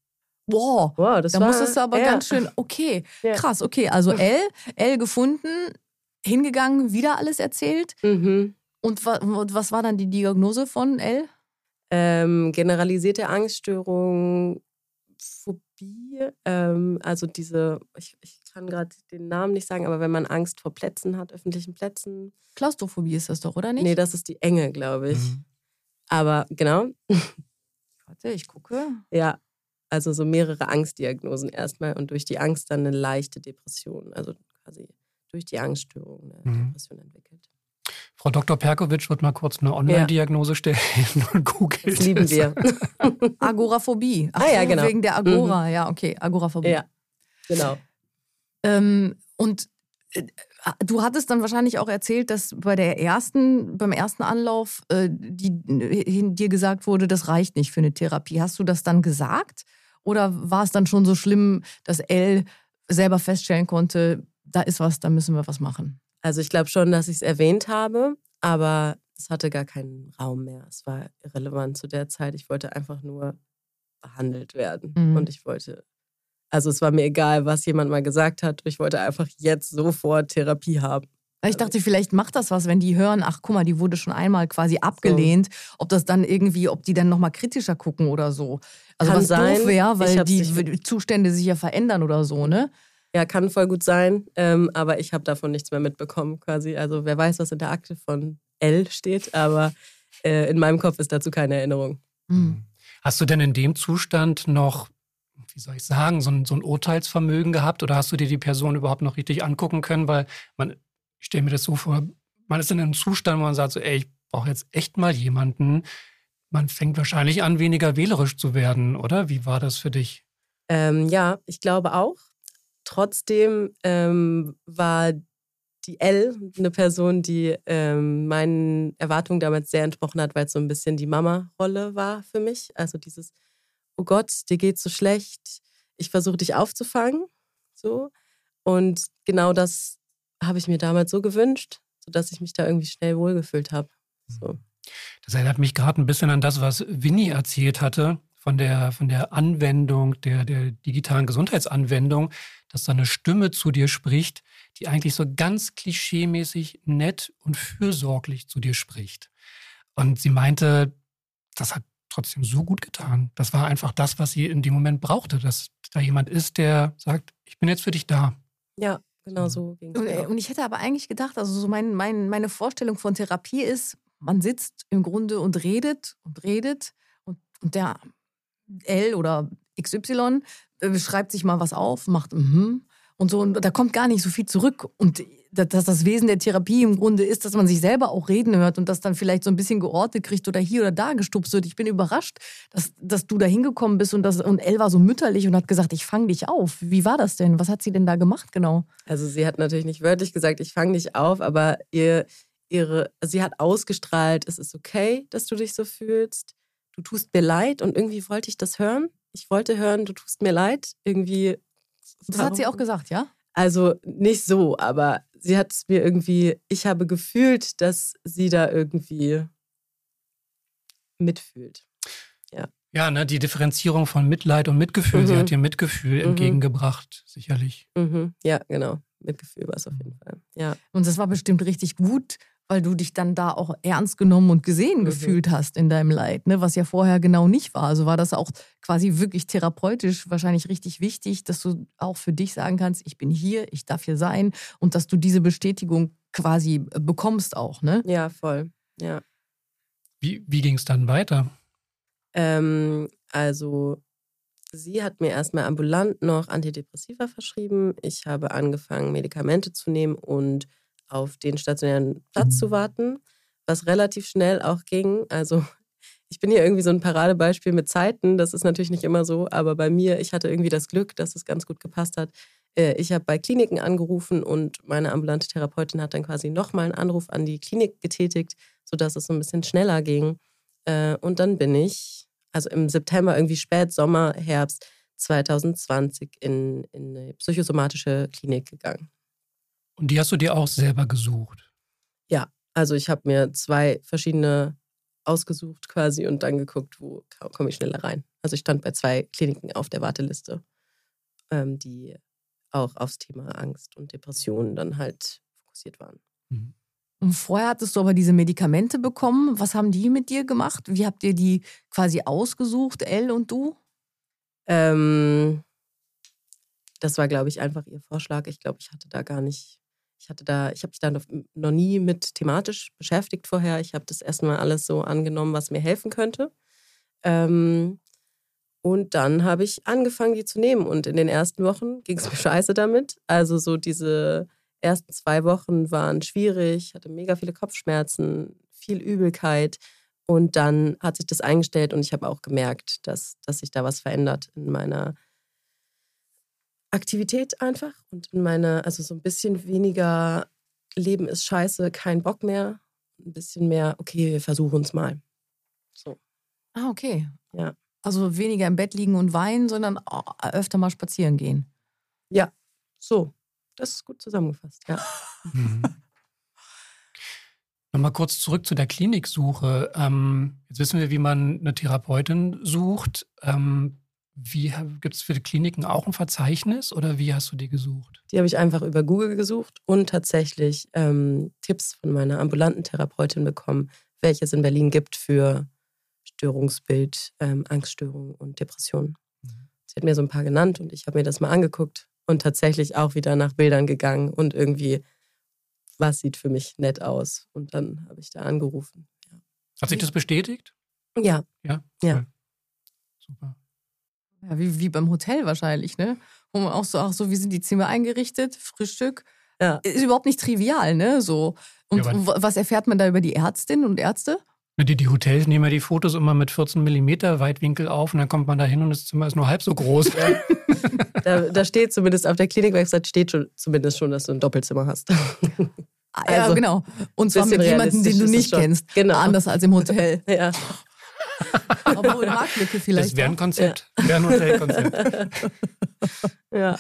Wow, wow das da war, musstest du aber ja. ganz schön, okay, ja. krass, okay, also L, L gefunden, hingegangen, wieder alles erzählt. Mhm. Und was war dann die Diagnose von L? Ähm, generalisierte Angststörung, Phobie, ähm, also diese, ich, ich kann gerade den Namen nicht sagen, aber wenn man Angst vor Plätzen hat, öffentlichen Plätzen. Klaustrophobie ist das doch, oder nicht? Nee, das ist die Enge, glaube ich. Mhm. Aber genau, Warte, ich gucke. ja. Also so mehrere Angstdiagnosen erstmal und durch die Angst dann eine leichte Depression, also quasi durch die Angststörung eine Mhm. Depression entwickelt. Frau Dr. Perkovic wird mal kurz eine Online-Diagnose stellen und googelt. Das lieben wir. Agoraphobie. Ach Ah, ja, genau. Wegen der Agora, ja, okay, Agoraphobie. ja, genau. Ähm, und äh, du hattest dann wahrscheinlich auch erzählt, dass bei der ersten, beim ersten Anlauf äh, die, äh, dir gesagt wurde, das reicht nicht für eine Therapie. Hast du das dann gesagt? Oder war es dann schon so schlimm, dass Elle selber feststellen konnte, da ist was, da müssen wir was machen? Also ich glaube schon, dass ich es erwähnt habe, aber es hatte gar keinen Raum mehr. Es war irrelevant zu der Zeit. Ich wollte einfach nur behandelt werden. Mhm. Und ich wollte, also es war mir egal, was jemand mal gesagt hat. Ich wollte einfach jetzt sofort Therapie haben. Weil Ich dachte, vielleicht macht das was, wenn die hören, ach guck mal, die wurde schon einmal quasi abgelehnt, ob das dann irgendwie, ob die dann nochmal kritischer gucken oder so. Also Kann was sein. doof wäre, weil die Zustände sich ja verändern oder so, ne? Ja, kann voll gut sein, ähm, aber ich habe davon nichts mehr mitbekommen quasi. Also wer weiß, was in der Akte von L steht, aber äh, in meinem Kopf ist dazu keine Erinnerung. Hm. Hast du denn in dem Zustand noch, wie soll ich sagen, so ein, so ein Urteilsvermögen gehabt oder hast du dir die Person überhaupt noch richtig angucken können? Weil man, ich stelle mir das so vor, man ist in einem Zustand, wo man sagt, so, ey, ich brauche jetzt echt mal jemanden. Man fängt wahrscheinlich an, weniger wählerisch zu werden, oder? Wie war das für dich? Ähm, ja, ich glaube auch. Trotzdem ähm, war die L eine Person, die ähm, meinen Erwartungen damals sehr entsprochen hat, weil es so ein bisschen die Mama-Rolle war für mich. Also dieses, oh Gott, dir geht's so schlecht, ich versuche dich aufzufangen. So. Und genau das habe ich mir damals so gewünscht, sodass ich mich da irgendwie schnell wohlgefühlt habe. So. Das erinnert mich gerade ein bisschen an das, was Winnie erzählt hatte von der, von der Anwendung, der, der digitalen Gesundheitsanwendung, dass da eine Stimme zu dir spricht, die eigentlich so ganz klischeemäßig nett und fürsorglich zu dir spricht. Und sie meinte, das hat trotzdem so gut getan. Das war einfach das, was sie in dem Moment brauchte, dass da jemand ist, der sagt, ich bin jetzt für dich da. Ja, genau so ging es Und, äh, und ich hätte aber eigentlich gedacht, also so mein, mein, meine Vorstellung von Therapie ist, man sitzt im Grunde und redet und redet und, und der L oder XY äh, schreibt sich mal was auf, macht mhm und so und da kommt gar nicht so viel zurück. Und dass das Wesen der Therapie im Grunde ist, dass man sich selber auch reden hört und das dann vielleicht so ein bisschen geortet kriegt oder hier oder da gestupst wird. Ich bin überrascht, dass, dass du da hingekommen bist und, das, und Elle war so mütterlich und hat gesagt, ich fange dich auf. Wie war das denn? Was hat sie denn da gemacht genau? Also sie hat natürlich nicht wörtlich gesagt, ich fange dich auf, aber ihr, ihre, sie hat ausgestrahlt, es ist okay, dass du dich so fühlst. Du tust mir leid und irgendwie wollte ich das hören. Ich wollte hören, du tust mir leid. Irgendwie. Das hat sie auch gesagt, ja? Also nicht so, aber sie hat es mir irgendwie, ich habe gefühlt, dass sie da irgendwie mitfühlt. Ja, ne, die Differenzierung von Mitleid und Mitgefühl, sie Mhm. hat dir Mitgefühl Mhm. entgegengebracht, sicherlich. Mhm. Ja, genau. Mitgefühl war es auf jeden Fall. Ja. Und das war bestimmt richtig gut, weil du dich dann da auch ernst genommen und gesehen Mhm. gefühlt hast in deinem Leid, ne? was ja vorher genau nicht war. Also war das auch quasi wirklich therapeutisch wahrscheinlich richtig wichtig, dass du auch für dich sagen kannst, ich bin hier, ich darf hier sein und dass du diese Bestätigung quasi äh, bekommst auch, ne? Ja, voll. Ja. Wie, wie ging es dann weiter? Ähm, also, sie hat mir erstmal ambulant noch Antidepressiva verschrieben. Ich habe angefangen, Medikamente zu nehmen und auf den stationären Platz zu warten, was relativ schnell auch ging. Also, ich bin hier irgendwie so ein Paradebeispiel mit Zeiten. Das ist natürlich nicht immer so, aber bei mir, ich hatte irgendwie das Glück, dass es ganz gut gepasst hat. Äh, Ich habe bei Kliniken angerufen und meine ambulante Therapeutin hat dann quasi nochmal einen Anruf an die Klinik getätigt, sodass es so ein bisschen schneller ging. Äh, Und dann bin ich, also im September, irgendwie spät, Sommer, Herbst 2020 in, in eine psychosomatische Klinik gegangen. Und die hast du dir auch selber gesucht. Also ich habe mir zwei verschiedene ausgesucht quasi und dann geguckt, wo komme ich schneller rein. Also ich stand bei zwei Kliniken auf der Warteliste, ähm, die auch aufs Thema Angst und Depressionen dann halt fokussiert waren. Mhm. Und vorher hattest du aber diese Medikamente bekommen. Was haben die mit dir gemacht? Wie habt ihr die quasi ausgesucht, Elle und du? Ähm, das war, glaube ich, einfach ihr Vorschlag. Ich glaube, ich hatte da gar nicht, ich hatte da, ich habe mich da noch nie mit thematisch beschäftigt vorher. Ich habe das erstmal alles so angenommen, was mir helfen könnte. Ähm, und dann habe ich angefangen, die zu nehmen. Und in den ersten Wochen ging es mir scheiße damit. Also so diese ersten zwei Wochen waren schwierig, hatte mega viele Kopfschmerzen, viel Übelkeit. Und dann hat sich das eingestellt und ich habe auch gemerkt, dass, dass sich da was verändert in meiner Aktivität einfach und in meiner, also so ein bisschen weniger Leben ist scheiße, kein Bock mehr. Ein bisschen mehr, okay, wir versuchen es mal. So. Ah, okay. Ja. Also weniger im Bett liegen und weinen, sondern öfter mal spazieren gehen. Ja, so. Das ist gut zusammengefasst, ja. Mhm. Nochmal kurz zurück zu der Kliniksuche. Ähm, jetzt wissen wir, wie man eine Therapeutin sucht. Ähm, Gibt es für die Kliniken auch ein Verzeichnis oder wie hast du die gesucht? Die habe ich einfach über Google gesucht und tatsächlich ähm, Tipps von meiner ambulanten Therapeutin bekommen, welche es in Berlin gibt für Störungsbild, ähm, Angststörungen und Depressionen. Mhm. Sie hat mir so ein paar genannt und ich habe mir das mal angeguckt und tatsächlich auch wieder nach Bildern gegangen und irgendwie, was sieht für mich nett aus? Und dann habe ich da angerufen. Ja. Hat sich das bestätigt? Ja. Ja? Ja. Super. Ja, wie, wie beim Hotel wahrscheinlich, ne? Wo man auch so, ach so, wie sind die Zimmer eingerichtet? Frühstück. Ja. Ist überhaupt nicht trivial, ne? So. Und ja, was erfährt man da über die Ärztinnen und Ärzte? Die, die Hotels nehmen ja die Fotos immer mit 14 mm Weitwinkel auf und dann kommt man da hin und das Zimmer ist nur halb so groß. da, da, steht zumindest auf der Klinikwebsite steht schon, zumindest schon, dass du ein Doppelzimmer hast. Ah, ja, also, genau. Und zwar mit jemandem, den du nicht kennst. Genau. Anders als im Hotel. ja. Obwohl Marktlücke vielleicht. Das wäre ein Konzept. Ja. Wäre ein Hotelkonzept. ja.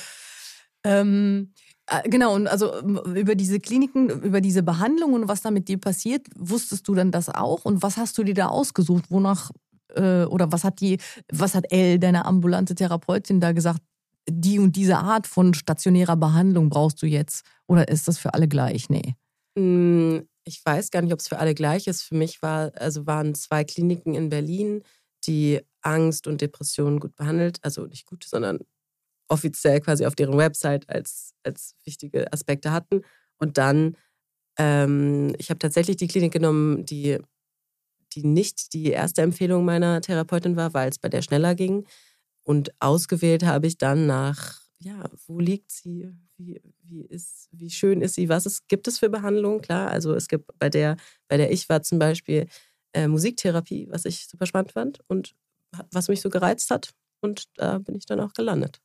Ähm, äh, genau, und also über diese Kliniken, über diese Behandlungen und was da mit dir passiert, wusstest du dann das auch? Und was hast du dir da ausgesucht? Wonach äh, oder was hat die, was hat Elle, deine ambulante Therapeutin, da gesagt? Die und diese Art von stationärer Behandlung brauchst du jetzt? Oder ist das für alle gleich? Nee. Ich weiß gar nicht, ob es für alle gleich ist. Für mich war, also waren zwei Kliniken in Berlin, die Angst und Depressionen gut behandelt, also nicht gut, sondern offiziell quasi auf deren Website als, als wichtige Aspekte hatten. Und dann, ähm, ich habe tatsächlich die Klinik genommen, die, die nicht die erste Empfehlung meiner Therapeutin war, weil es bei der schneller ging. Und ausgewählt habe ich dann nach, ja, wo liegt sie? Wie, wie, ist, wie schön ist sie? Was ist, gibt es für Behandlungen? Klar, also es gibt bei der, bei der ich war zum Beispiel äh, Musiktherapie, was ich super spannend fand und was mich so gereizt hat. Und da bin ich dann auch gelandet.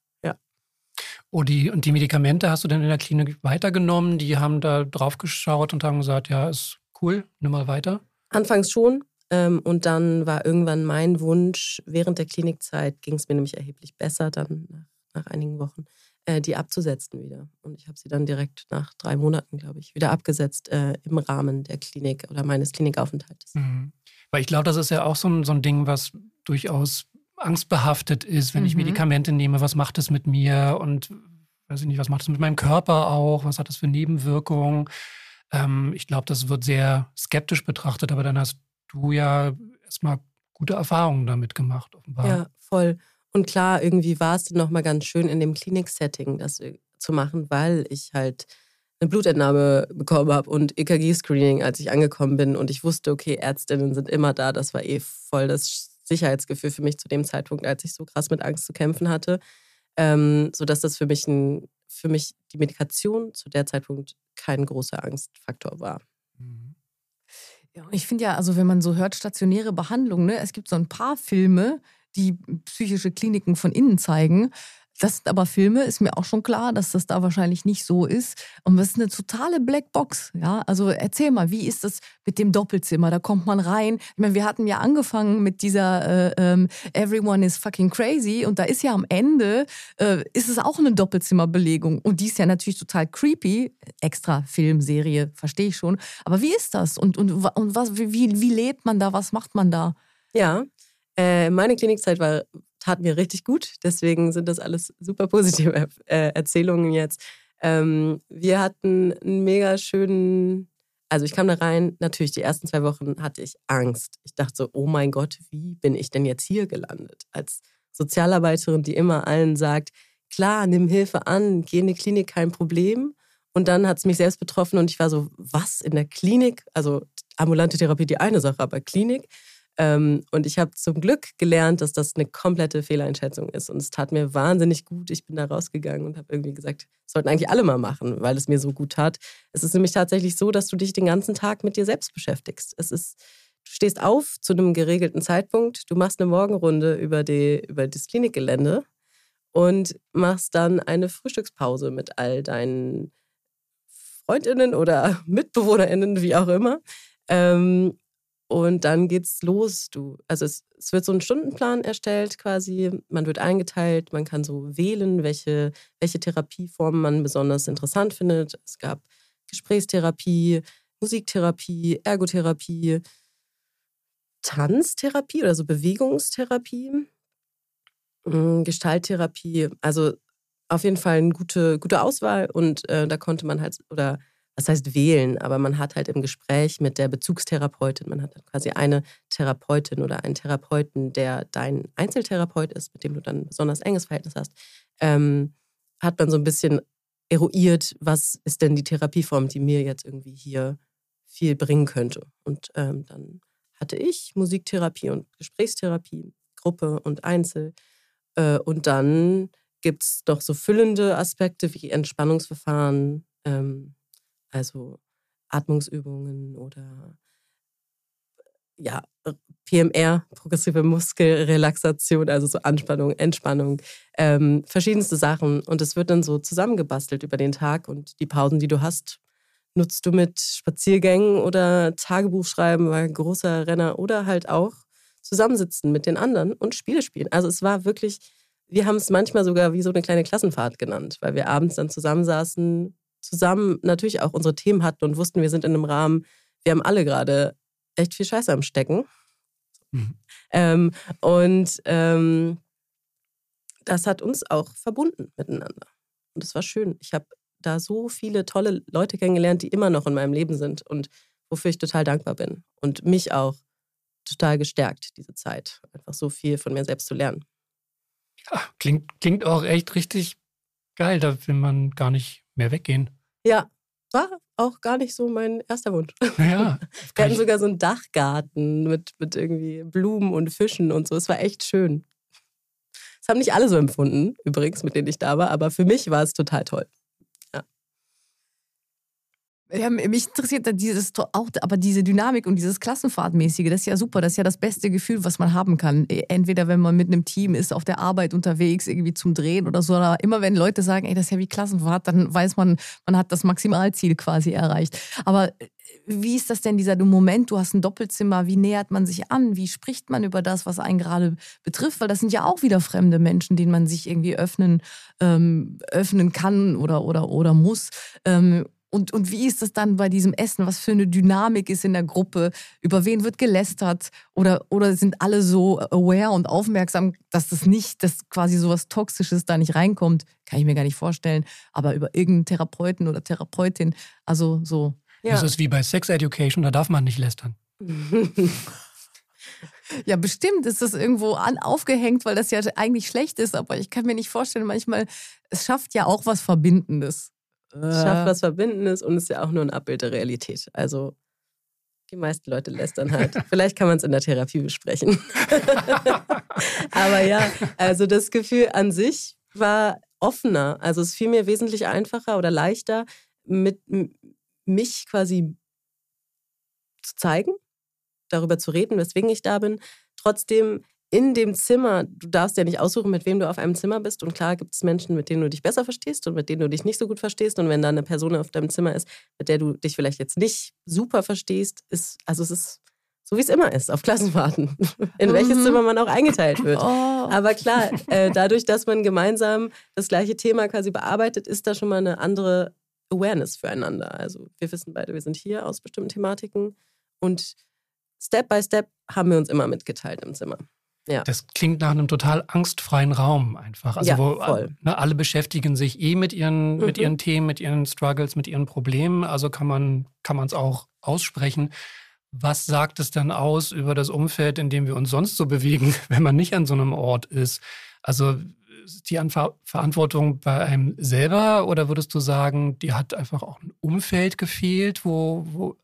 Oh, die, und die Medikamente hast du denn in der Klinik weitergenommen? Die haben da drauf geschaut und haben gesagt, ja, ist cool, nimm mal weiter? Anfangs schon. Ähm, und dann war irgendwann mein Wunsch, während der Klinikzeit ging es mir nämlich erheblich besser, dann nach, nach einigen Wochen, äh, die abzusetzen wieder. Und ich habe sie dann direkt nach drei Monaten, glaube ich, wieder abgesetzt äh, im Rahmen der Klinik oder meines Klinikaufenthaltes. Mhm. Weil ich glaube, das ist ja auch so ein, so ein Ding, was durchaus angstbehaftet ist, wenn mhm. ich Medikamente nehme, was macht es mit mir und weiß ich nicht, was macht es mit meinem Körper auch, was hat das für Nebenwirkungen. Ähm, ich glaube, das wird sehr skeptisch betrachtet, aber dann hast du ja erstmal gute Erfahrungen damit gemacht, offenbar. Ja, voll. Und klar, irgendwie war es dann nochmal ganz schön in dem Klinik-Setting, das zu machen, weil ich halt eine Blutentnahme bekommen habe und EKG-Screening, als ich angekommen bin und ich wusste, okay, Ärztinnen sind immer da. Das war eh voll das Sicherheitsgefühl für mich zu dem Zeitpunkt, als ich so krass mit Angst zu kämpfen hatte. Ähm, sodass das für mich, ein, für mich die Medikation zu der Zeitpunkt kein großer Angstfaktor war. Mhm. Ja, ich finde ja, also wenn man so hört, stationäre Behandlung, ne, es gibt so ein paar Filme, die psychische Kliniken von innen zeigen. Das sind aber Filme, ist mir auch schon klar, dass das da wahrscheinlich nicht so ist. Und das ist eine totale Blackbox. Ja, also erzähl mal, wie ist das mit dem Doppelzimmer? Da kommt man rein. Ich meine, wir hatten ja angefangen mit dieser äh, ähm, Everyone is fucking crazy und da ist ja am Ende äh, ist es auch eine Doppelzimmerbelegung und die ist ja natürlich total creepy. Extra Filmserie, verstehe ich schon. Aber wie ist das? Und, und, und was, wie, wie lebt man da? Was macht man da? Ja, äh, meine Klinikzeit war tat mir richtig gut. Deswegen sind das alles super positive äh, Erzählungen jetzt. Ähm, wir hatten einen mega schönen, also ich kam da rein, natürlich die ersten zwei Wochen hatte ich Angst. Ich dachte so, oh mein Gott, wie bin ich denn jetzt hier gelandet? Als Sozialarbeiterin, die immer allen sagt, klar, nimm Hilfe an, geh in die Klinik, kein Problem. Und dann hat es mich selbst betroffen und ich war so, was in der Klinik? Also ambulante Therapie die eine Sache, aber Klinik. Ähm, und ich habe zum Glück gelernt, dass das eine komplette Fehleinschätzung ist. Und es tat mir wahnsinnig gut. Ich bin da rausgegangen und habe irgendwie gesagt, das sollten eigentlich alle mal machen, weil es mir so gut tat. Es ist nämlich tatsächlich so, dass du dich den ganzen Tag mit dir selbst beschäftigst. Es ist, du stehst auf zu einem geregelten Zeitpunkt, du machst eine Morgenrunde über, die, über das Klinikgelände und machst dann eine Frühstückspause mit all deinen Freundinnen oder Mitbewohnerinnen, wie auch immer. Ähm, und dann geht's los. Du, also es, es, wird so ein Stundenplan erstellt quasi. Man wird eingeteilt, man kann so wählen, welche, welche Therapieformen man besonders interessant findet. Es gab Gesprächstherapie, Musiktherapie, Ergotherapie, Tanztherapie oder so Bewegungstherapie, hm, Gestalttherapie. Also auf jeden Fall eine gute, gute Auswahl und äh, da konnte man halt, oder was heißt wählen, aber man hat halt im Gespräch mit der Bezugstherapeutin, man hat quasi eine Therapeutin oder einen Therapeuten, der dein Einzeltherapeut ist, mit dem du dann ein besonders enges Verhältnis hast, ähm, hat man so ein bisschen eruiert, was ist denn die Therapieform, die mir jetzt irgendwie hier viel bringen könnte. Und ähm, dann hatte ich Musiktherapie und Gesprächstherapie, Gruppe und Einzel. Äh, und dann gibt es doch so füllende Aspekte wie Entspannungsverfahren, ähm, also Atmungsübungen oder ja, PMR, progressive Muskelrelaxation, also so Anspannung, Entspannung, ähm, verschiedenste Sachen. Und es wird dann so zusammengebastelt über den Tag und die Pausen, die du hast, nutzt du mit Spaziergängen oder Tagebuchschreiben, weil großer Renner oder halt auch zusammensitzen mit den anderen und Spiele spielen. Also es war wirklich, wir haben es manchmal sogar wie so eine kleine Klassenfahrt genannt, weil wir abends dann zusammensaßen, zusammen natürlich auch unsere Themen hatten und wussten, wir sind in einem Rahmen, wir haben alle gerade echt viel Scheiße am Stecken. Mhm. Ähm, und ähm, das hat uns auch verbunden miteinander. Und das war schön. Ich habe da so viele tolle Leute kennengelernt, die immer noch in meinem Leben sind und wofür ich total dankbar bin. Und mich auch total gestärkt, diese Zeit. Einfach so viel von mir selbst zu lernen. Ja, klingt, klingt auch echt richtig geil. Da will man gar nicht mehr weggehen. Ja, war auch gar nicht so mein erster Wunsch. Ja, Wir hatten sogar so einen Dachgarten mit, mit irgendwie Blumen und Fischen und so. Es war echt schön. Das haben nicht alle so empfunden, übrigens, mit denen ich da war, aber für mich war es total toll. Ja, mich interessiert dieses auch, aber diese Dynamik und dieses Klassenfahrtmäßige, das ist ja super. Das ist ja das beste Gefühl, was man haben kann. E, entweder wenn man mit einem Team ist, auf der Arbeit unterwegs, irgendwie zum Drehen oder so. Oder immer wenn Leute sagen, ey, das ist ja wie Klassenfahrt, dann weiß man, man hat das Maximalziel quasi erreicht. Aber äh, wie ist das denn, dieser Moment, du hast ein Doppelzimmer, wie nähert man sich an? Wie spricht man über das, was einen gerade betrifft? Weil das sind ja auch wieder fremde Menschen, denen man sich irgendwie öffnen, ähm, öffnen kann oder, oder, oder muss. Ähm, und, und wie ist das dann bei diesem Essen? Was für eine Dynamik ist in der Gruppe? Über wen wird gelästert? Oder, oder sind alle so aware und aufmerksam, dass das nicht, dass quasi so was Toxisches da nicht reinkommt? Kann ich mir gar nicht vorstellen. Aber über irgendeinen Therapeuten oder Therapeutin, also so. Ja. Das ist wie bei Sex Education, da darf man nicht lästern. Ja, bestimmt ist das irgendwo an, aufgehängt, weil das ja eigentlich schlecht ist. Aber ich kann mir nicht vorstellen, manchmal, es schafft ja auch was Verbindendes schafft was Verbindendes und ist ja auch nur ein Abbild der Realität. Also die meisten Leute lästern halt. Vielleicht kann man es in der Therapie besprechen. Aber ja, also das Gefühl an sich war offener. Also es fiel mir wesentlich einfacher oder leichter, mit mich quasi zu zeigen, darüber zu reden, weswegen ich da bin. Trotzdem in dem Zimmer, du darfst ja nicht aussuchen, mit wem du auf einem Zimmer bist. Und klar gibt es Menschen, mit denen du dich besser verstehst und mit denen du dich nicht so gut verstehst. Und wenn da eine Person auf deinem Zimmer ist, mit der du dich vielleicht jetzt nicht super verstehst, ist, also es ist so wie es immer ist, auf Klassenfahrten, in welches mhm. Zimmer man auch eingeteilt wird. Oh. Aber klar, äh, dadurch, dass man gemeinsam das gleiche Thema quasi bearbeitet, ist da schon mal eine andere Awareness füreinander. Also wir wissen beide, wir sind hier aus bestimmten Thematiken und Step by Step haben wir uns immer mitgeteilt im Zimmer. Ja. Das klingt nach einem total angstfreien Raum einfach. Also ja, wo voll. Ne, alle beschäftigen sich eh mit ihren, mhm. mit ihren Themen, mit ihren Struggles, mit ihren Problemen. Also kann man kann es auch aussprechen. Was sagt es dann aus über das Umfeld, in dem wir uns sonst so bewegen, wenn man nicht an so einem Ort ist? Also ist die Anver Verantwortung bei einem selber oder würdest du sagen, die hat einfach auch ein Umfeld gefehlt, wo, wo,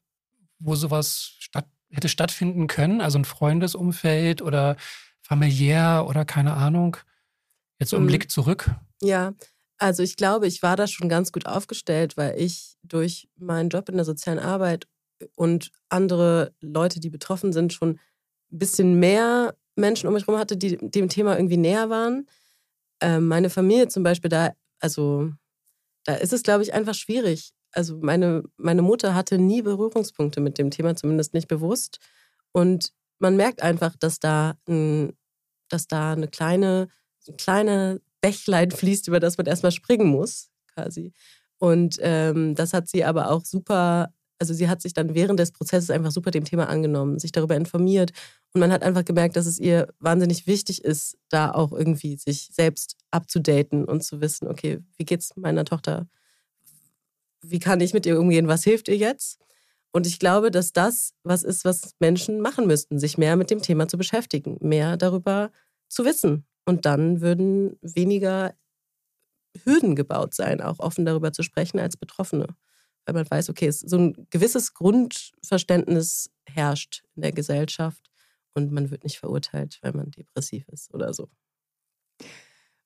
wo sowas statt, hätte stattfinden können? Also ein Freundesumfeld oder familiär oder keine Ahnung? Jetzt um mhm. Blick zurück. Ja, also ich glaube, ich war da schon ganz gut aufgestellt, weil ich durch meinen Job in der sozialen Arbeit und andere Leute, die betroffen sind, schon ein bisschen mehr Menschen um mich herum hatte, die dem Thema irgendwie näher waren. Ähm, meine Familie zum Beispiel, da, also da ist es, glaube ich, einfach schwierig. Also meine, meine Mutter hatte nie Berührungspunkte mit dem Thema, zumindest nicht bewusst. Und man merkt einfach, dass da, ein, dass da eine kleine, ein kleine Bächlein fließt, über das man erstmal springen muss, quasi. Und ähm, das hat sie aber auch super, also sie hat sich dann während des Prozesses einfach super dem Thema angenommen, sich darüber informiert. Und man hat einfach gemerkt, dass es ihr wahnsinnig wichtig ist, da auch irgendwie sich selbst abzudaten und zu wissen, okay, wie geht's meiner Tochter? Wie kann ich mit ihr umgehen? Was hilft ihr jetzt? Und ich glaube, dass das was ist, was Menschen machen müssten, sich mehr mit dem Thema zu beschäftigen, mehr darüber zu wissen und dann würden weniger Hürden gebaut sein, auch offen darüber zu sprechen als Betroffene. Weil man weiß, okay, so ein gewisses Grundverständnis herrscht in der Gesellschaft und man wird nicht verurteilt, weil man depressiv ist oder so.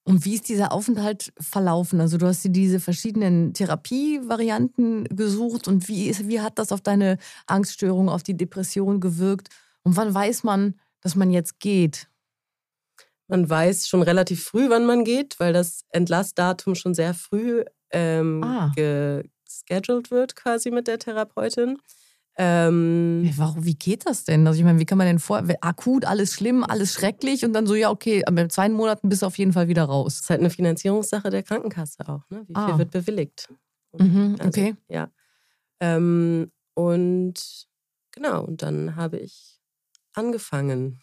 Und wie ist dieser Aufenthalt verlaufen? Also du hast dir diese verschiedenen Therapievarianten gesucht und wie, ist, wie hat das auf deine Angststörung, auf die Depression gewirkt? Und wann weiß man, dass man jetzt geht? Man weiß schon relativ früh, wann man geht, weil das Entlassdatum schon sehr früh ähm, ah. gescheduled wird, quasi mit der Therapeutin. Ähm, Warum, wie geht das denn? Also ich meine, wie kann man denn vor, akut, alles schlimm, alles schrecklich und dann so, ja, okay, aber in zwei Monaten bist du auf jeden Fall wieder raus. Das ist halt eine Finanzierungssache der Krankenkasse auch, ne? Wie viel ah. wird bewilligt? Mhm, also, okay. Ja. Ähm, und genau, und dann habe ich angefangen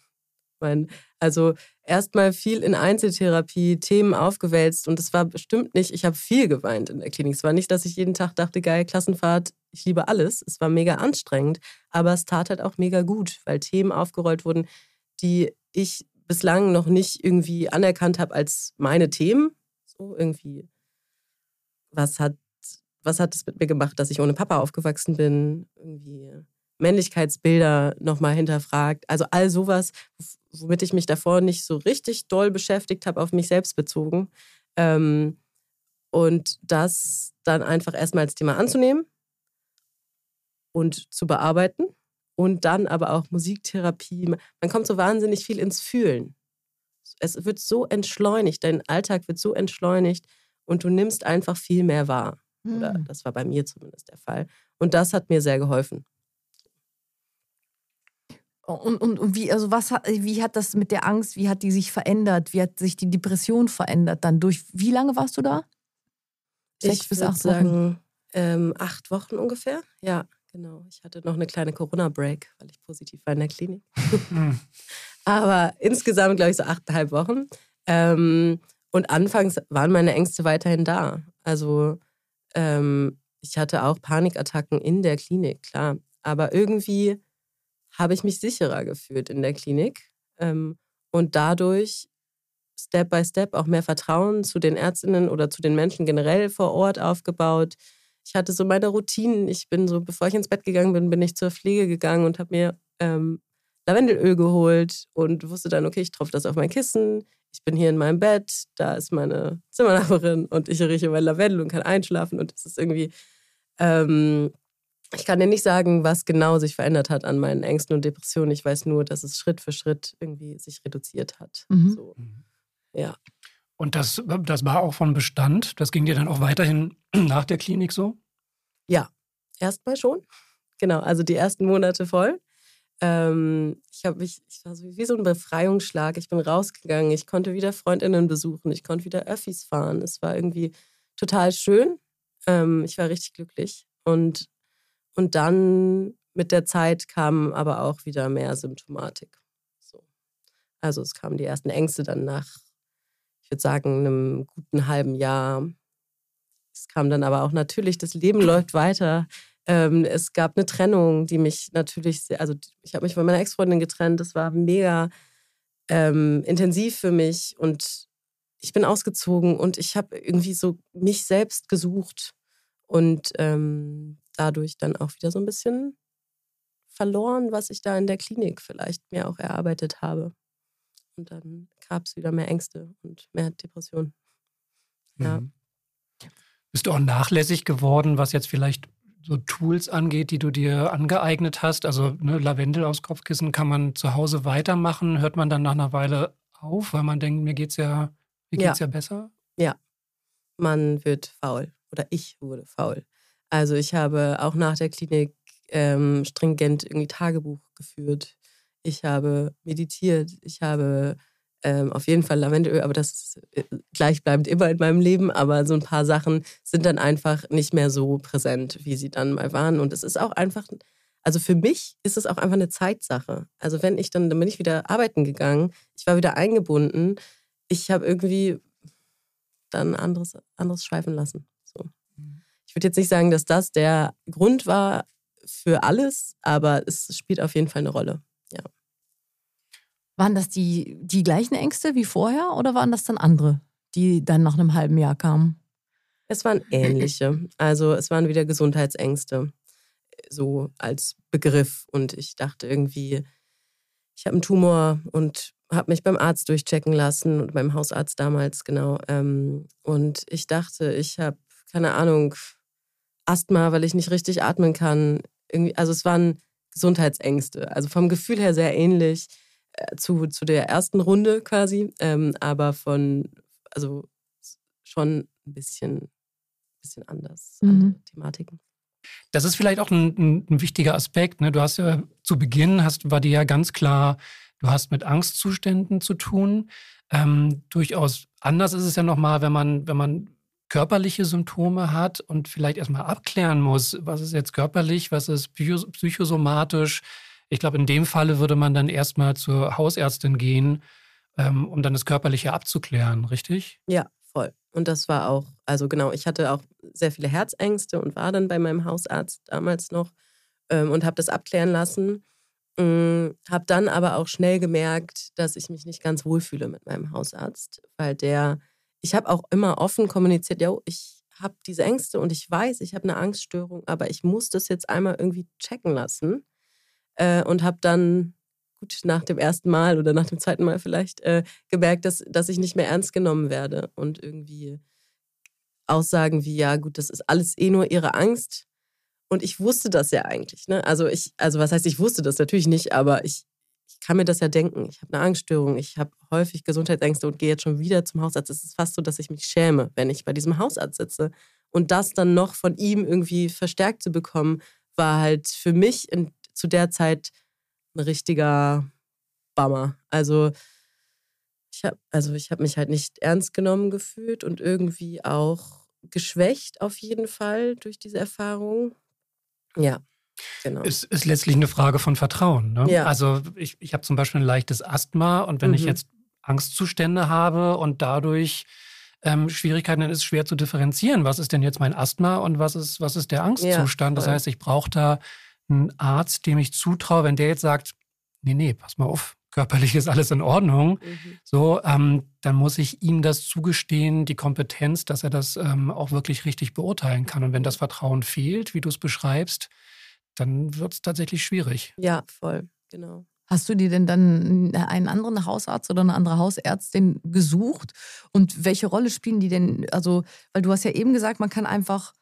mein, also erstmal viel in Einzeltherapie, Themen aufgewälzt und es war bestimmt nicht, ich habe viel geweint in der Klinik. Es war nicht, dass ich jeden Tag dachte, geil, Klassenfahrt, ich liebe alles. Es war mega anstrengend, aber es tat halt auch mega gut, weil Themen aufgerollt wurden, die ich bislang noch nicht irgendwie anerkannt habe als meine Themen. So irgendwie, was hat, was hat es mit mir gemacht, dass ich ohne Papa aufgewachsen bin? Irgendwie Männlichkeitsbilder nochmal hinterfragt. Also all sowas, womit ich mich davor nicht so richtig doll beschäftigt habe, auf mich selbst bezogen. Ähm, und das dann einfach erstmal als Thema anzunehmen und zu bearbeiten. Und dann aber auch Musiktherapie. Man kommt so wahnsinnig viel ins Fühlen. Es wird so entschleunigt, dein Alltag wird so entschleunigt und du nimmst einfach viel mehr wahr. Mhm. Oder hm. das war bei mir zumindest der Fall. Und das hat mir sehr geholfen. Und, und, und wie, also was hat, wie hat das mit der Angst, wie hat die sich verändert? Wie hat sich die Depression verändert dann? Durch wie lange warst du da? Sechs ich bis acht sagen, Wochen. Ähm, acht Wochen ungefähr. Ja, genau. Ich hatte noch eine kleine Corona-Break, weil ich positiv war in der Klinik. Hm. Aber insgesamt, glaube ich, so achteinhalb Wochen. Ähm, und anfangs waren meine Ängste weiterhin da. Also ähm, ich hatte auch Panikattacken in der Klinik, klar. Aber irgendwie habe ich mich sicherer gefühlt in der Klinik ähm, und dadurch Step by Step auch mehr Vertrauen zu den Ärztinnen oder zu den Menschen generell vor Ort aufgebaut. Ich hatte so meine Routinen. Ich bin so, bevor ich ins Bett gegangen bin, bin ich zur Pflege gegangen und habe mir ähm, Lavendelöl geholt und wusste dann, okay, ich tropfe das auf mein Kissen. Ich bin hier in meinem Bett, da ist meine Zimmernachbarin und ich rieche mein Lavendel und kann einschlafen und es ist irgendwie ähm, ich kann dir nicht sagen, was genau sich verändert hat an meinen Ängsten und Depressionen. Ich weiß nur, dass es Schritt für Schritt irgendwie sich reduziert hat. Mhm. So. Ja. Und das, das war auch von Bestand? Das ging dir dann auch weiterhin nach der Klinik so? Ja, erstmal schon. Genau, also die ersten Monate voll. Ähm, ich habe mich, ich war so wie so ein Befreiungsschlag. Ich bin rausgegangen, ich konnte wieder Freundinnen besuchen, ich konnte wieder Öffis fahren. Es war irgendwie total schön. Ähm, ich war richtig glücklich. Und und dann mit der Zeit kam aber auch wieder mehr Symptomatik. So. Also es kamen die ersten Ängste dann nach, ich würde sagen, einem guten halben Jahr. Es kam dann aber auch natürlich, das Leben läuft weiter. Ähm, es gab eine Trennung, die mich natürlich, sehr, also ich habe mich von meiner Ex-Freundin getrennt. Das war mega ähm, intensiv für mich und ich bin ausgezogen und ich habe irgendwie so mich selbst gesucht und ähm, dadurch dann auch wieder so ein bisschen verloren, was ich da in der Klinik vielleicht mir auch erarbeitet habe. Und dann gab es wieder mehr Ängste und mehr Depressionen. Ja. Mhm. Bist du auch nachlässig geworden, was jetzt vielleicht so Tools angeht, die du dir angeeignet hast? Also ne, Lavendel aus Kopfkissen kann man zu Hause weitermachen, hört man dann nach einer Weile auf, weil man denkt, mir geht's ja, mir geht's ja, ja besser? Ja, man wird faul oder ich wurde faul. Also ich habe auch nach der Klinik ähm, stringent irgendwie Tagebuch geführt. Ich habe meditiert. Ich habe ähm, auf jeden Fall Lavendelöl, aber das ist äh, gleichbleibend immer in meinem Leben. Aber so ein paar Sachen sind dann einfach nicht mehr so präsent, wie sie dann mal waren. Und es ist auch einfach, also für mich ist es auch einfach eine Zeitsache. Also wenn ich dann, dann bin ich wieder arbeiten gegangen, ich war wieder eingebunden. Ich habe irgendwie dann anderes, anderes schweifen lassen. So. Mhm. Ich würde jetzt nicht sagen, dass das der Grund war für alles, aber es spielt auf jeden Fall eine Rolle. Ja. Waren das die, die gleichen Ängste wie vorher oder waren das dann andere, die dann nach einem halben Jahr kamen? Es waren ähnliche. Also es waren wieder Gesundheitsängste, so als Begriff. Und ich dachte irgendwie, ich habe einen Tumor und habe mich beim Arzt durchchecken lassen und beim Hausarzt damals, genau. Ähm, und ich dachte, ich habe, keine Ahnung, Asthma, weil ich nicht richtig atmen kann. Also es waren Gesundheitsängste. Also vom Gefühl her sehr ähnlich. Äh, zu, zu der ersten Runde quasi, ähm, aber von, also schon ein bisschen, bisschen anders, mhm. andere Thematiken. Das ist vielleicht auch ein, ein, ein, wichtiger Aspekt. Ne? Du hast ja zu Beginn, hast, war dir ja ganz klar, du hast mit Angstzuständen zu tun. Ähm, durchaus anders ist es ja nochmal, wenn man, wenn man körperliche Symptome hat und vielleicht erstmal abklären muss, was ist jetzt körperlich, was ist psychosomatisch, ich glaube, in dem Falle würde man dann erstmal zur Hausärztin gehen, ähm, um dann das Körperliche abzuklären, richtig? Ja, voll. Und das war auch, also genau, ich hatte auch sehr viele Herzängste und war dann bei meinem Hausarzt damals noch ähm, und habe das abklären lassen. Ähm, habe dann aber auch schnell gemerkt, dass ich mich nicht ganz wohlfühle mit meinem Hausarzt, weil der, ich habe auch immer offen kommuniziert, ja, ich habe diese Ängste und ich weiß, ich habe eine Angststörung, aber ich muss das jetzt einmal irgendwie checken lassen äh, und habe dann gut nach dem ersten Mal oder nach dem zweiten Mal vielleicht äh, gemerkt, dass, dass ich nicht mehr ernst genommen werde und irgendwie Aussagen wie, ja gut, das ist alles eh nur ihre Angst. Und ich wusste das ja eigentlich. Ne? Also ich, also was heißt, ich wusste das natürlich nicht, aber ich, ich kann mir das ja denken. Ich habe eine Angststörung, ich habe häufig Gesundheitsängste und gehe jetzt schon wieder zum Hausarzt. Es ist fast so, dass ich mich schäme, wenn ich bei diesem Hausarzt sitze. Und das dann noch von ihm irgendwie verstärkt zu bekommen, war halt für mich in zu der Zeit ein richtiger Bummer. Also ich habe also hab mich halt nicht ernst genommen gefühlt und irgendwie auch geschwächt auf jeden Fall durch diese Erfahrung. Ja. Genau. Es ist letztlich eine Frage von Vertrauen. Ne? Ja. Also ich, ich habe zum Beispiel ein leichtes Asthma und wenn mhm. ich jetzt Angstzustände habe und dadurch ähm, Schwierigkeiten, dann ist es schwer zu differenzieren. Was ist denn jetzt mein Asthma und was ist, was ist der Angstzustand? Ja, das heißt, ich brauche da ein Arzt, dem ich zutraue, wenn der jetzt sagt, nee, nee, pass mal auf, körperlich ist alles in Ordnung, mhm. so, ähm, dann muss ich ihm das zugestehen, die Kompetenz, dass er das ähm, auch wirklich richtig beurteilen kann. Und wenn das Vertrauen fehlt, wie du es beschreibst, dann wird es tatsächlich schwierig. Ja, voll, genau. Hast du dir denn dann einen anderen Hausarzt oder eine andere Hausärztin gesucht? Und welche Rolle spielen die denn? Also, weil du hast ja eben gesagt, man kann einfach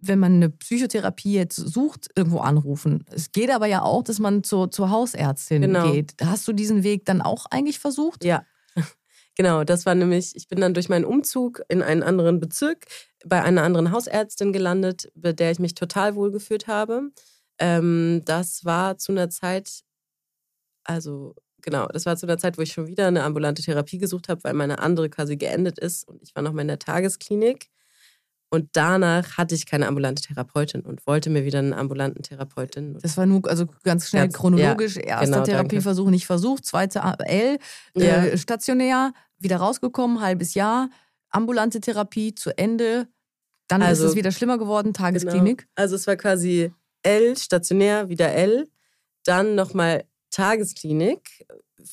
wenn man eine Psychotherapie jetzt sucht, irgendwo anrufen. Es geht aber ja auch, dass man zur, zur Hausärztin genau. geht. Hast du diesen Weg dann auch eigentlich versucht? Ja. Genau, das war nämlich, ich bin dann durch meinen Umzug in einen anderen Bezirk bei einer anderen Hausärztin gelandet, bei der ich mich total wohlgefühlt habe. Ähm, das war zu einer Zeit, also genau, das war zu einer Zeit, wo ich schon wieder eine ambulante Therapie gesucht habe, weil meine andere quasi geendet ist und ich war noch mal in der Tagesklinik. Und danach hatte ich keine ambulante Therapeutin und wollte mir wieder einen ambulanten Therapeutin. Das war nur, also ganz schnell chronologisch. Ja, Erster genau, Therapieversuch danke. nicht versucht, zweiter L, äh, ja. stationär, wieder rausgekommen, halbes Jahr, ambulante Therapie zu Ende. Dann also, ist es wieder schlimmer geworden, Tagesklinik. Genau. Also es war quasi L, stationär, wieder L. Dann nochmal Tagesklinik,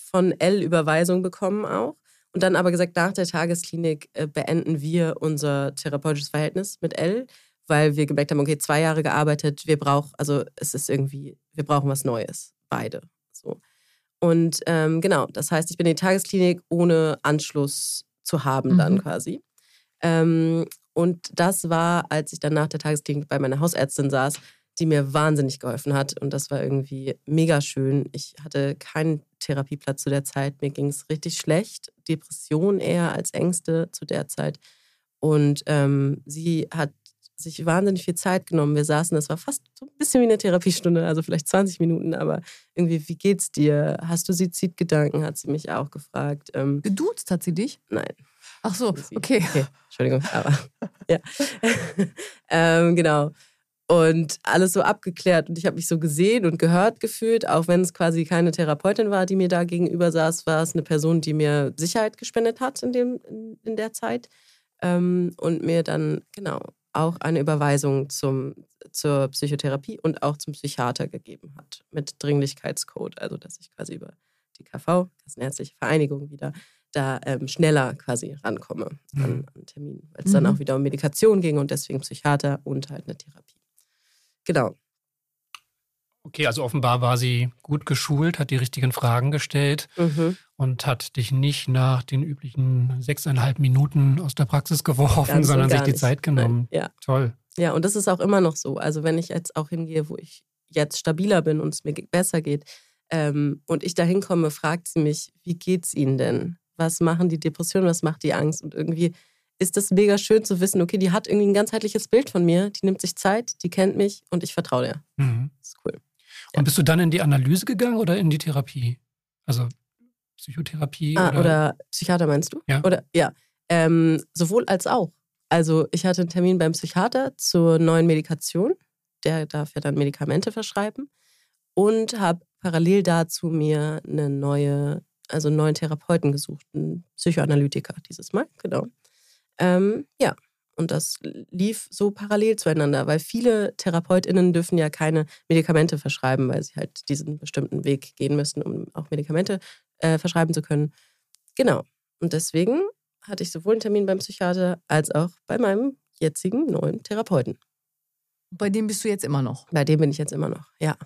von L Überweisung bekommen auch. Und dann aber gesagt, nach der Tagesklinik äh, beenden wir unser therapeutisches Verhältnis mit Elle, weil wir gemerkt haben, okay, zwei Jahre gearbeitet, wir brauchen, also es ist irgendwie, wir brauchen was Neues, beide. So. Und ähm, genau, das heißt, ich bin in die Tagesklinik ohne Anschluss zu haben mhm. dann quasi. Ähm, und das war, als ich dann nach der Tagesklinik bei meiner Hausärztin saß, die mir wahnsinnig geholfen hat. Und das war irgendwie mega schön. Ich hatte keinen Therapieplatz zu der Zeit. Mir ging es richtig schlecht. Depression eher als Ängste zu der Zeit. Und ähm, sie hat sich wahnsinnig viel Zeit genommen. Wir saßen, das war fast so ein bisschen wie eine Therapiestunde, also vielleicht 20 Minuten, aber irgendwie, wie geht's dir? Hast du Suizidgedanken? Hat sie mich auch gefragt. Ähm, Geduzt hat sie dich? Nein. Ach so, okay. okay. Entschuldigung, aber ja. ähm, genau. Und alles so abgeklärt. Und ich habe mich so gesehen und gehört gefühlt, auch wenn es quasi keine Therapeutin war, die mir da gegenüber saß, war es eine Person, die mir Sicherheit gespendet hat in, dem, in, der Zeit. Ähm, und mir dann, genau, auch eine Überweisung zum, zur Psychotherapie und auch zum Psychiater gegeben hat mit Dringlichkeitscode, also dass ich quasi über die KV, das Ärztliche Vereinigung, wieder da ähm, schneller quasi rankomme mhm. an, an Termin, weil es mhm. dann auch wieder um Medikation ging und deswegen Psychiater und halt eine Therapie. Genau. Okay, also offenbar war sie gut geschult, hat die richtigen Fragen gestellt mhm. und hat dich nicht nach den üblichen sechseinhalb Minuten aus der Praxis geworfen, Ganz sondern sich die nicht. Zeit genommen. Ja. Toll. Ja, und das ist auch immer noch so. Also wenn ich jetzt auch hingehe, wo ich jetzt stabiler bin und es mir besser geht ähm, und ich da hinkomme, fragt sie mich, wie geht's Ihnen denn? Was machen die Depressionen, was macht die Angst? Und irgendwie ist das mega schön zu wissen, okay, die hat irgendwie ein ganzheitliches Bild von mir, die nimmt sich Zeit, die kennt mich und ich vertraue ihr. Mhm. Das ist cool. Und bist du dann in die Analyse gegangen oder in die Therapie? Also Psychotherapie? Ah, oder? oder Psychiater meinst du? Ja. Oder ja. Ähm, sowohl als auch. Also ich hatte einen Termin beim Psychiater zur neuen Medikation. Der darf ja dann Medikamente verschreiben. Und habe parallel dazu mir eine neue, also einen neuen Therapeuten gesucht, einen Psychoanalytiker dieses Mal, genau. Ähm, ja, und das lief so parallel zueinander, weil viele TherapeutInnen dürfen ja keine Medikamente verschreiben, weil sie halt diesen bestimmten Weg gehen müssen, um auch Medikamente äh, verschreiben zu können. Genau. Und deswegen hatte ich sowohl einen Termin beim Psychiater als auch bei meinem jetzigen neuen Therapeuten. Bei dem bist du jetzt immer noch? Bei dem bin ich jetzt immer noch, ja.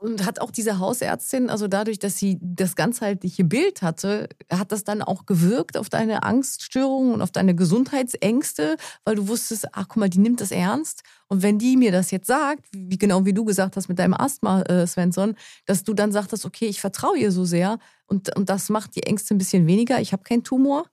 Und hat auch diese Hausärztin, also dadurch, dass sie das ganzheitliche Bild hatte, hat das dann auch gewirkt auf deine Angststörungen und auf deine Gesundheitsängste, weil du wusstest, ach guck mal, die nimmt das ernst. Und wenn die mir das jetzt sagt, wie genau wie du gesagt hast mit deinem Asthma, äh, Svensson, dass du dann sagtest, okay, ich vertraue ihr so sehr und, und das macht die Ängste ein bisschen weniger, ich habe keinen Tumor.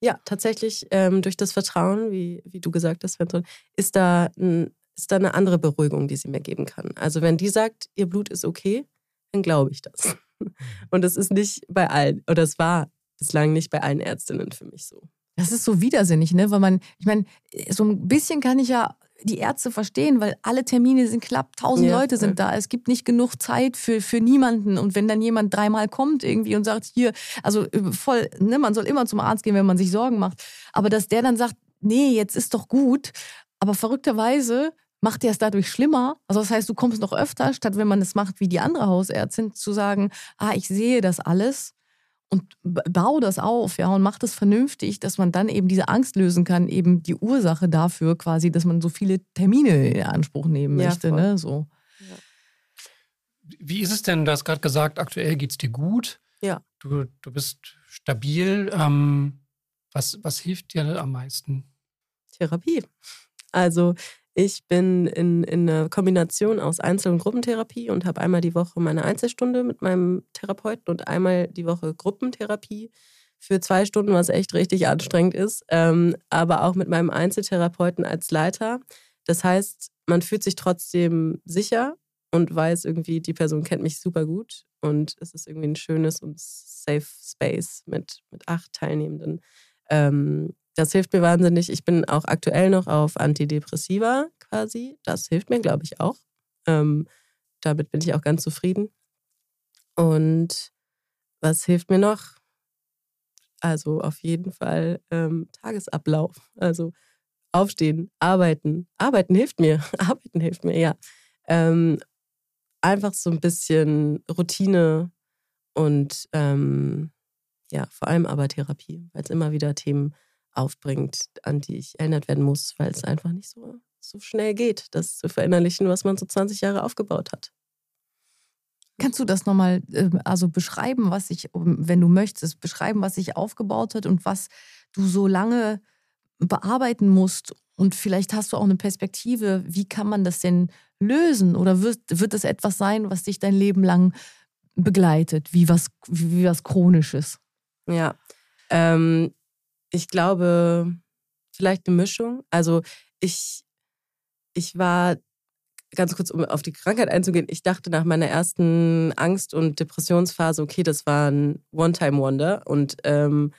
Ja, tatsächlich ähm, durch das Vertrauen, wie, wie du gesagt hast, Svensson, ist da ein ist da eine andere Beruhigung, die sie mir geben kann. Also wenn die sagt, ihr Blut ist okay, dann glaube ich das. Mhm. Und das ist nicht bei allen, oder es war bislang nicht bei allen Ärztinnen für mich so. Das ist so widersinnig, ne? Weil man, ich meine, so ein bisschen kann ich ja die Ärzte verstehen, weil alle Termine sind klapp, tausend ja, Leute sind ja. da. Es gibt nicht genug Zeit für, für niemanden. Und wenn dann jemand dreimal kommt irgendwie und sagt, hier, also äh, voll, ne, man soll immer zum Arzt gehen, wenn man sich Sorgen macht. Aber dass der dann sagt, nee, jetzt ist doch gut. Aber verrückterweise macht dir es dadurch schlimmer. Also das heißt, du kommst noch öfter, statt wenn man es macht wie die andere Hausärztin, zu sagen, ah, ich sehe das alles und baue das auf, ja, und mach das vernünftig, dass man dann eben diese Angst lösen kann, eben die Ursache dafür quasi, dass man so viele Termine in Anspruch nehmen ja, möchte, ne, so. Ja. Wie ist es denn, du hast gerade gesagt, aktuell geht es dir gut. Ja. Du, du bist stabil. Ähm, was, was hilft dir am meisten? Therapie. Also ich bin in, in einer Kombination aus Einzel- und Gruppentherapie und habe einmal die Woche meine Einzelstunde mit meinem Therapeuten und einmal die Woche Gruppentherapie für zwei Stunden, was echt richtig anstrengend ist, ähm, aber auch mit meinem Einzeltherapeuten als Leiter. Das heißt, man fühlt sich trotzdem sicher und weiß irgendwie, die Person kennt mich super gut und es ist irgendwie ein schönes und safe Space mit, mit acht Teilnehmenden. Ähm, das hilft mir wahnsinnig. Ich bin auch aktuell noch auf Antidepressiva quasi. Das hilft mir, glaube ich, auch. Ähm, damit bin ich auch ganz zufrieden. Und was hilft mir noch? Also auf jeden Fall ähm, Tagesablauf. Also aufstehen, arbeiten. Arbeiten hilft mir. Arbeiten hilft mir, ja. Ähm, einfach so ein bisschen Routine und ähm, ja, vor allem aber Therapie, weil es immer wieder Themen aufbringt, an die ich erinnert werden muss, weil es einfach nicht so, so schnell geht, das zu verinnerlichen, was man so 20 Jahre aufgebaut hat. Kannst du das nochmal äh, also beschreiben, was sich, wenn du möchtest, beschreiben, was sich aufgebaut hat und was du so lange bearbeiten musst? Und vielleicht hast du auch eine Perspektive, wie kann man das denn lösen? Oder wird, wird es etwas sein, was dich dein Leben lang begleitet, wie was, wie was Chronisches? Ja, ähm, ich glaube, vielleicht eine Mischung. Also ich, ich war ganz kurz, um auf die Krankheit einzugehen, ich dachte nach meiner ersten Angst- und Depressionsphase, okay, das war ein One-Time-Wonder und ähm,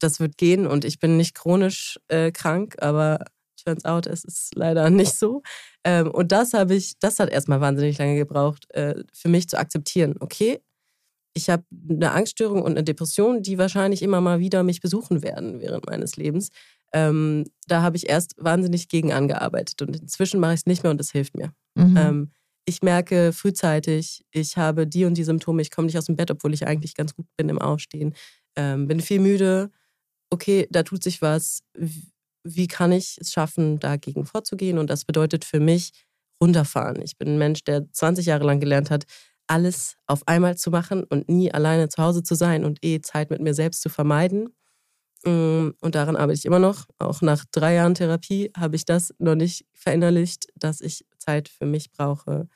das wird gehen und ich bin nicht chronisch äh, krank, aber turns out, es ist leider nicht so. Ähm, und das habe ich, das hat erstmal wahnsinnig lange gebraucht, äh, für mich zu akzeptieren. Okay, ich habe eine Angststörung und eine Depression, die wahrscheinlich immer mal wieder mich besuchen werden während meines Lebens. Ähm, da habe ich erst wahnsinnig gegen angearbeitet und inzwischen mache ich es nicht mehr und es hilft mir. Mhm. Ähm, ich merke frühzeitig, ich habe die und die Symptome, ich komme nicht aus dem Bett, obwohl ich eigentlich ganz gut bin im Aufstehen, ähm, bin viel müde. Okay, da tut sich was. Wie kann ich es schaffen, dagegen vorzugehen? Und das bedeutet für mich runterfahren. Ich bin ein Mensch, der 20 Jahre lang gelernt hat, alles auf einmal zu machen und nie alleine zu Hause zu sein und eh Zeit mit mir selbst zu vermeiden. Mm, und daran arbeite ich immer noch. Auch nach drei Jahren Therapie habe ich das noch nicht verinnerlicht, dass ich Zeit für mich brauche,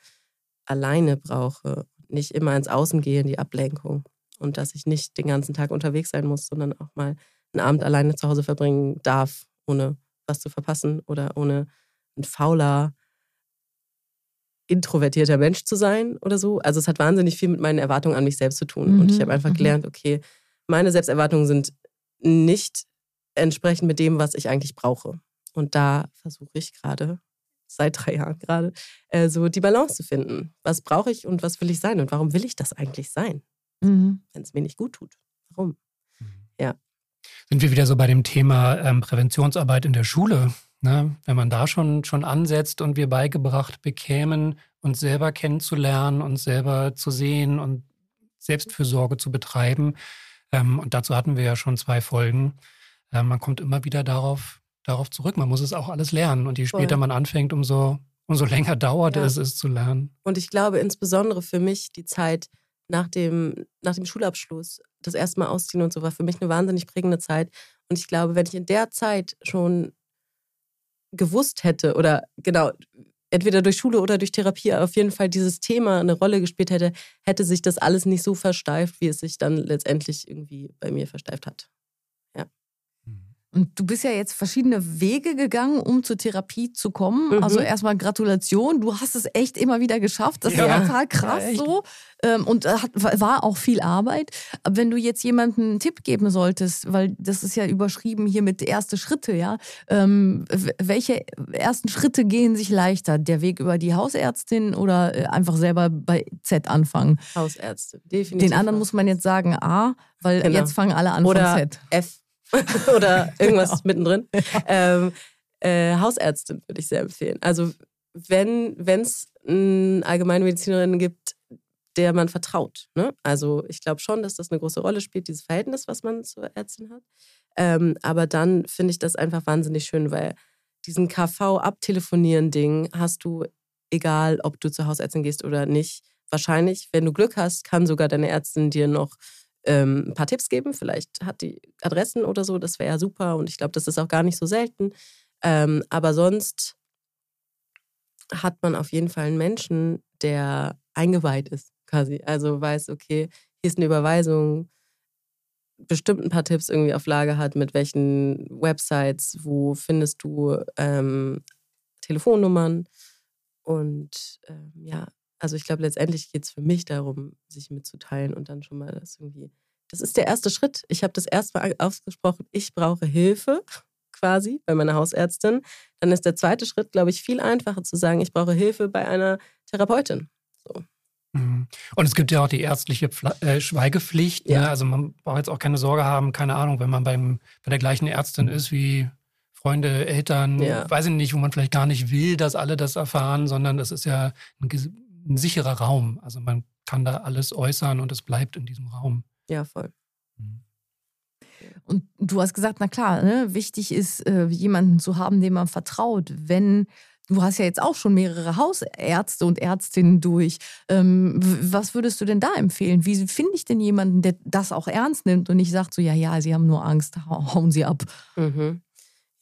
alleine brauche, nicht immer ins Außen gehe, in die Ablenkung. Und dass ich nicht den ganzen Tag unterwegs sein muss, sondern auch mal einen Abend alleine zu Hause verbringen darf, ohne was zu verpassen oder ohne ein fauler, introvertierter Mensch zu sein oder so. Also es hat wahnsinnig viel mit meinen Erwartungen an mich selbst zu tun. Mhm. Und ich mhm, habe einfach mhm. gelernt, okay, meine Selbsterwartungen sind nicht entsprechend mit dem, was ich eigentlich brauche. Und da versuche ich gerade, seit drei Jahren gerade, äh, so die Balance zu finden. Was brauche ich und was will ich sein und warum will ich das eigentlich sein? Mhm. Wenn es mir nicht gut tut. Warum? Mhm. Ja. Sind wir wieder so bei dem Thema ähm, Präventionsarbeit in der Schule? Ne? Wenn man da schon, schon ansetzt und wir beigebracht bekämen, uns selber kennenzulernen, uns selber zu sehen und Selbstfürsorge zu betreiben. Ähm, und dazu hatten wir ja schon zwei Folgen. Ähm, man kommt immer wieder darauf, darauf zurück. Man muss es auch alles lernen. Und je später Voll. man anfängt, umso, umso länger dauert ja. es, es zu lernen. Und ich glaube insbesondere für mich die Zeit nach dem, nach dem Schulabschluss, das erste Mal ausziehen und so, war für mich eine wahnsinnig prägende Zeit. Und ich glaube, wenn ich in der Zeit schon gewusst hätte oder genau, entweder durch Schule oder durch Therapie auf jeden Fall dieses Thema eine Rolle gespielt hätte, hätte sich das alles nicht so versteift, wie es sich dann letztendlich irgendwie bei mir versteift hat. Und du bist ja jetzt verschiedene Wege gegangen, um zur Therapie zu kommen. Mhm. Also erstmal Gratulation. Du hast es echt immer wieder geschafft. Das ist ja total krass ja, so. Ähm, und hat, war auch viel Arbeit. Aber wenn du jetzt jemandem einen Tipp geben solltest, weil das ist ja überschrieben hier mit erste Schritte, ja. Ähm, welche ersten Schritte gehen sich leichter? Der Weg über die Hausärztin oder äh, einfach selber bei Z anfangen? Hausärztin, definitiv. Den anderen muss man jetzt sagen A, weil genau. jetzt fangen alle an oder von Z. F. oder irgendwas genau. mittendrin. Ähm, äh, Hausärztin würde ich sehr empfehlen. Also wenn es Allgemeinmedizinerinnen gibt, der man vertraut. Ne? Also ich glaube schon, dass das eine große Rolle spielt, dieses Verhältnis, was man zur Ärztin hat. Ähm, aber dann finde ich das einfach wahnsinnig schön, weil diesen KV-Abtelefonieren-Ding hast du, egal ob du zur Hausärztin gehst oder nicht, wahrscheinlich, wenn du Glück hast, kann sogar deine Ärztin dir noch ähm, ein paar Tipps geben. Vielleicht hat die Adressen oder so, das wäre ja super. Und ich glaube, das ist auch gar nicht so selten. Ähm, aber sonst hat man auf jeden Fall einen Menschen, der eingeweiht ist, quasi. Also weiß, okay, hier ist eine Überweisung, bestimmt ein paar Tipps irgendwie auf Lage hat, mit welchen Websites, wo findest du ähm, Telefonnummern. Und ähm, ja, also ich glaube, letztendlich geht es für mich darum, sich mitzuteilen und dann schon mal das irgendwie. Das ist der erste Schritt. Ich habe das erste Mal ausgesprochen, ich brauche Hilfe quasi bei meiner Hausärztin. Dann ist der zweite Schritt, glaube ich, viel einfacher zu sagen, ich brauche Hilfe bei einer Therapeutin. So. Mhm. Und es gibt ja auch die ärztliche Pfle äh, Schweigepflicht. Ne? Ja. Ne? Also man braucht jetzt auch keine Sorge haben, keine Ahnung, wenn man beim, bei der gleichen Ärztin ist wie Freunde, Eltern, ja. weiß ich nicht, wo man vielleicht gar nicht will, dass alle das erfahren, sondern das ist ja ein ein sicherer Raum. Also man kann da alles äußern und es bleibt in diesem Raum. Ja, voll. Mhm. Und du hast gesagt, na klar, ne, wichtig ist, äh, jemanden zu haben, dem man vertraut. Wenn du hast ja jetzt auch schon mehrere Hausärzte und Ärztinnen durch. Ähm, was würdest du denn da empfehlen? Wie finde ich denn jemanden, der das auch ernst nimmt und nicht sagt so, ja, ja, sie haben nur Angst, hauen sie ab. Mhm.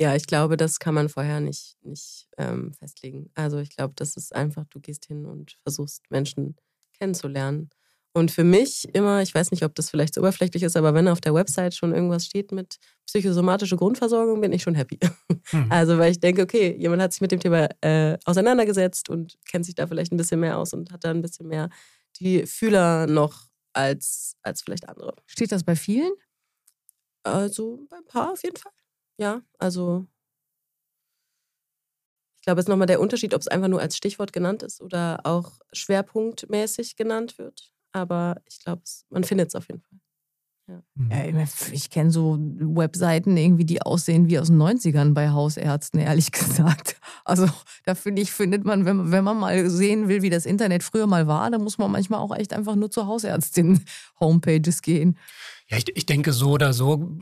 Ja, ich glaube, das kann man vorher nicht, nicht ähm, festlegen. Also ich glaube, das ist einfach, du gehst hin und versuchst Menschen kennenzulernen. Und für mich immer, ich weiß nicht, ob das vielleicht so oberflächlich ist, aber wenn auf der Website schon irgendwas steht mit psychosomatische Grundversorgung, bin ich schon happy. Hm. Also, weil ich denke, okay, jemand hat sich mit dem Thema äh, auseinandergesetzt und kennt sich da vielleicht ein bisschen mehr aus und hat da ein bisschen mehr die Fühler noch als, als vielleicht andere. Steht das bei vielen? Also bei ein paar auf jeden Fall. Ja, also ich glaube, es ist nochmal der Unterschied, ob es einfach nur als Stichwort genannt ist oder auch schwerpunktmäßig genannt wird aber ich glaube, man findet es auf jeden Fall. Ja. Ja, ich kenne so Webseiten irgendwie, die aussehen wie aus den 90ern bei Hausärzten, ehrlich gesagt. Also da finde ich, findet man, wenn, wenn man mal sehen will, wie das Internet früher mal war, dann muss man manchmal auch echt einfach nur zur Hausärztin-Homepages gehen. Ja, ich, ich denke so oder so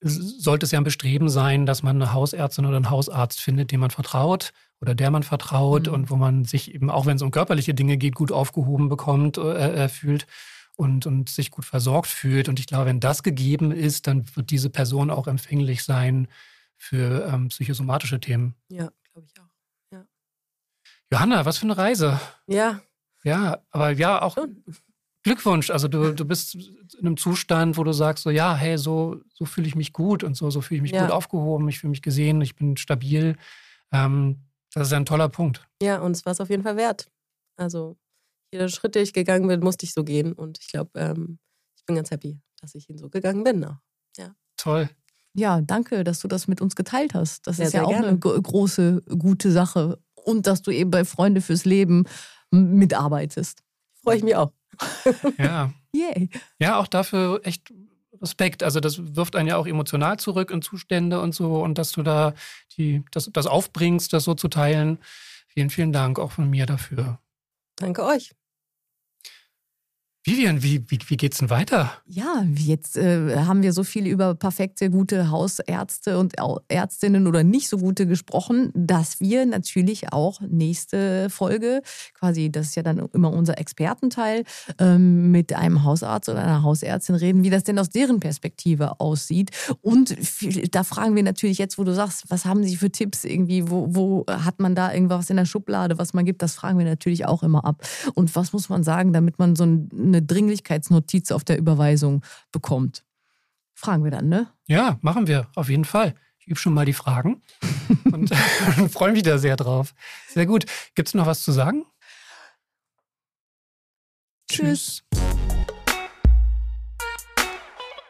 sollte es ja ein Bestreben sein, dass man eine Hausärztin oder einen Hausarzt findet, dem man vertraut oder der man vertraut mhm. und wo man sich eben, auch wenn es um körperliche Dinge geht, gut aufgehoben bekommt, äh, äh, fühlt und, und sich gut versorgt fühlt. Und ich glaube, wenn das gegeben ist, dann wird diese Person auch empfänglich sein für ähm, psychosomatische Themen. Ja, glaube ich auch. Ja. Johanna, was für eine Reise. Ja. Ja, aber ja, auch Schon. Glückwunsch. Also du, du bist in einem Zustand, wo du sagst, so ja, hey, so, so fühle ich mich gut und so, so fühle ich mich ja. gut aufgehoben, ich fühle mich gesehen, ich bin stabil. Ähm, das ist ein toller Punkt. Ja, und es war es auf jeden Fall wert. Also jeder Schritt, den ich gegangen bin, musste ich so gehen. Und ich glaube, ähm, ich bin ganz happy, dass ich ihn so gegangen bin. Auch. Ja. Toll. Ja, danke, dass du das mit uns geteilt hast. Das ja, ist ja auch gerne. eine große, gute Sache. Und dass du eben bei Freunde fürs Leben mitarbeitest. Freue ich mich auch. ja. Yay. Ja, auch dafür echt Respekt. Also das wirft einen ja auch emotional zurück in Zustände und so und dass du da die, das, das aufbringst, das so zu teilen. Vielen, vielen Dank auch von mir dafür. Danke euch. Vivian, wie, wie, wie geht's denn weiter? Ja, jetzt äh, haben wir so viel über perfekte, gute Hausärzte und Ärztinnen oder nicht so gute gesprochen, dass wir natürlich auch nächste Folge, quasi, das ist ja dann immer unser Expertenteil, ähm, mit einem Hausarzt oder einer Hausärztin reden, wie das denn aus deren Perspektive aussieht. Und da fragen wir natürlich jetzt, wo du sagst, was haben sie für Tipps irgendwie, wo, wo hat man da irgendwas in der Schublade, was man gibt, das fragen wir natürlich auch immer ab. Und was muss man sagen, damit man so eine eine Dringlichkeitsnotiz auf der Überweisung bekommt. Fragen wir dann, ne? Ja, machen wir, auf jeden Fall. Ich übe schon mal die Fragen und freue mich da sehr drauf. Sehr gut. Gibt es noch was zu sagen? Tschüss.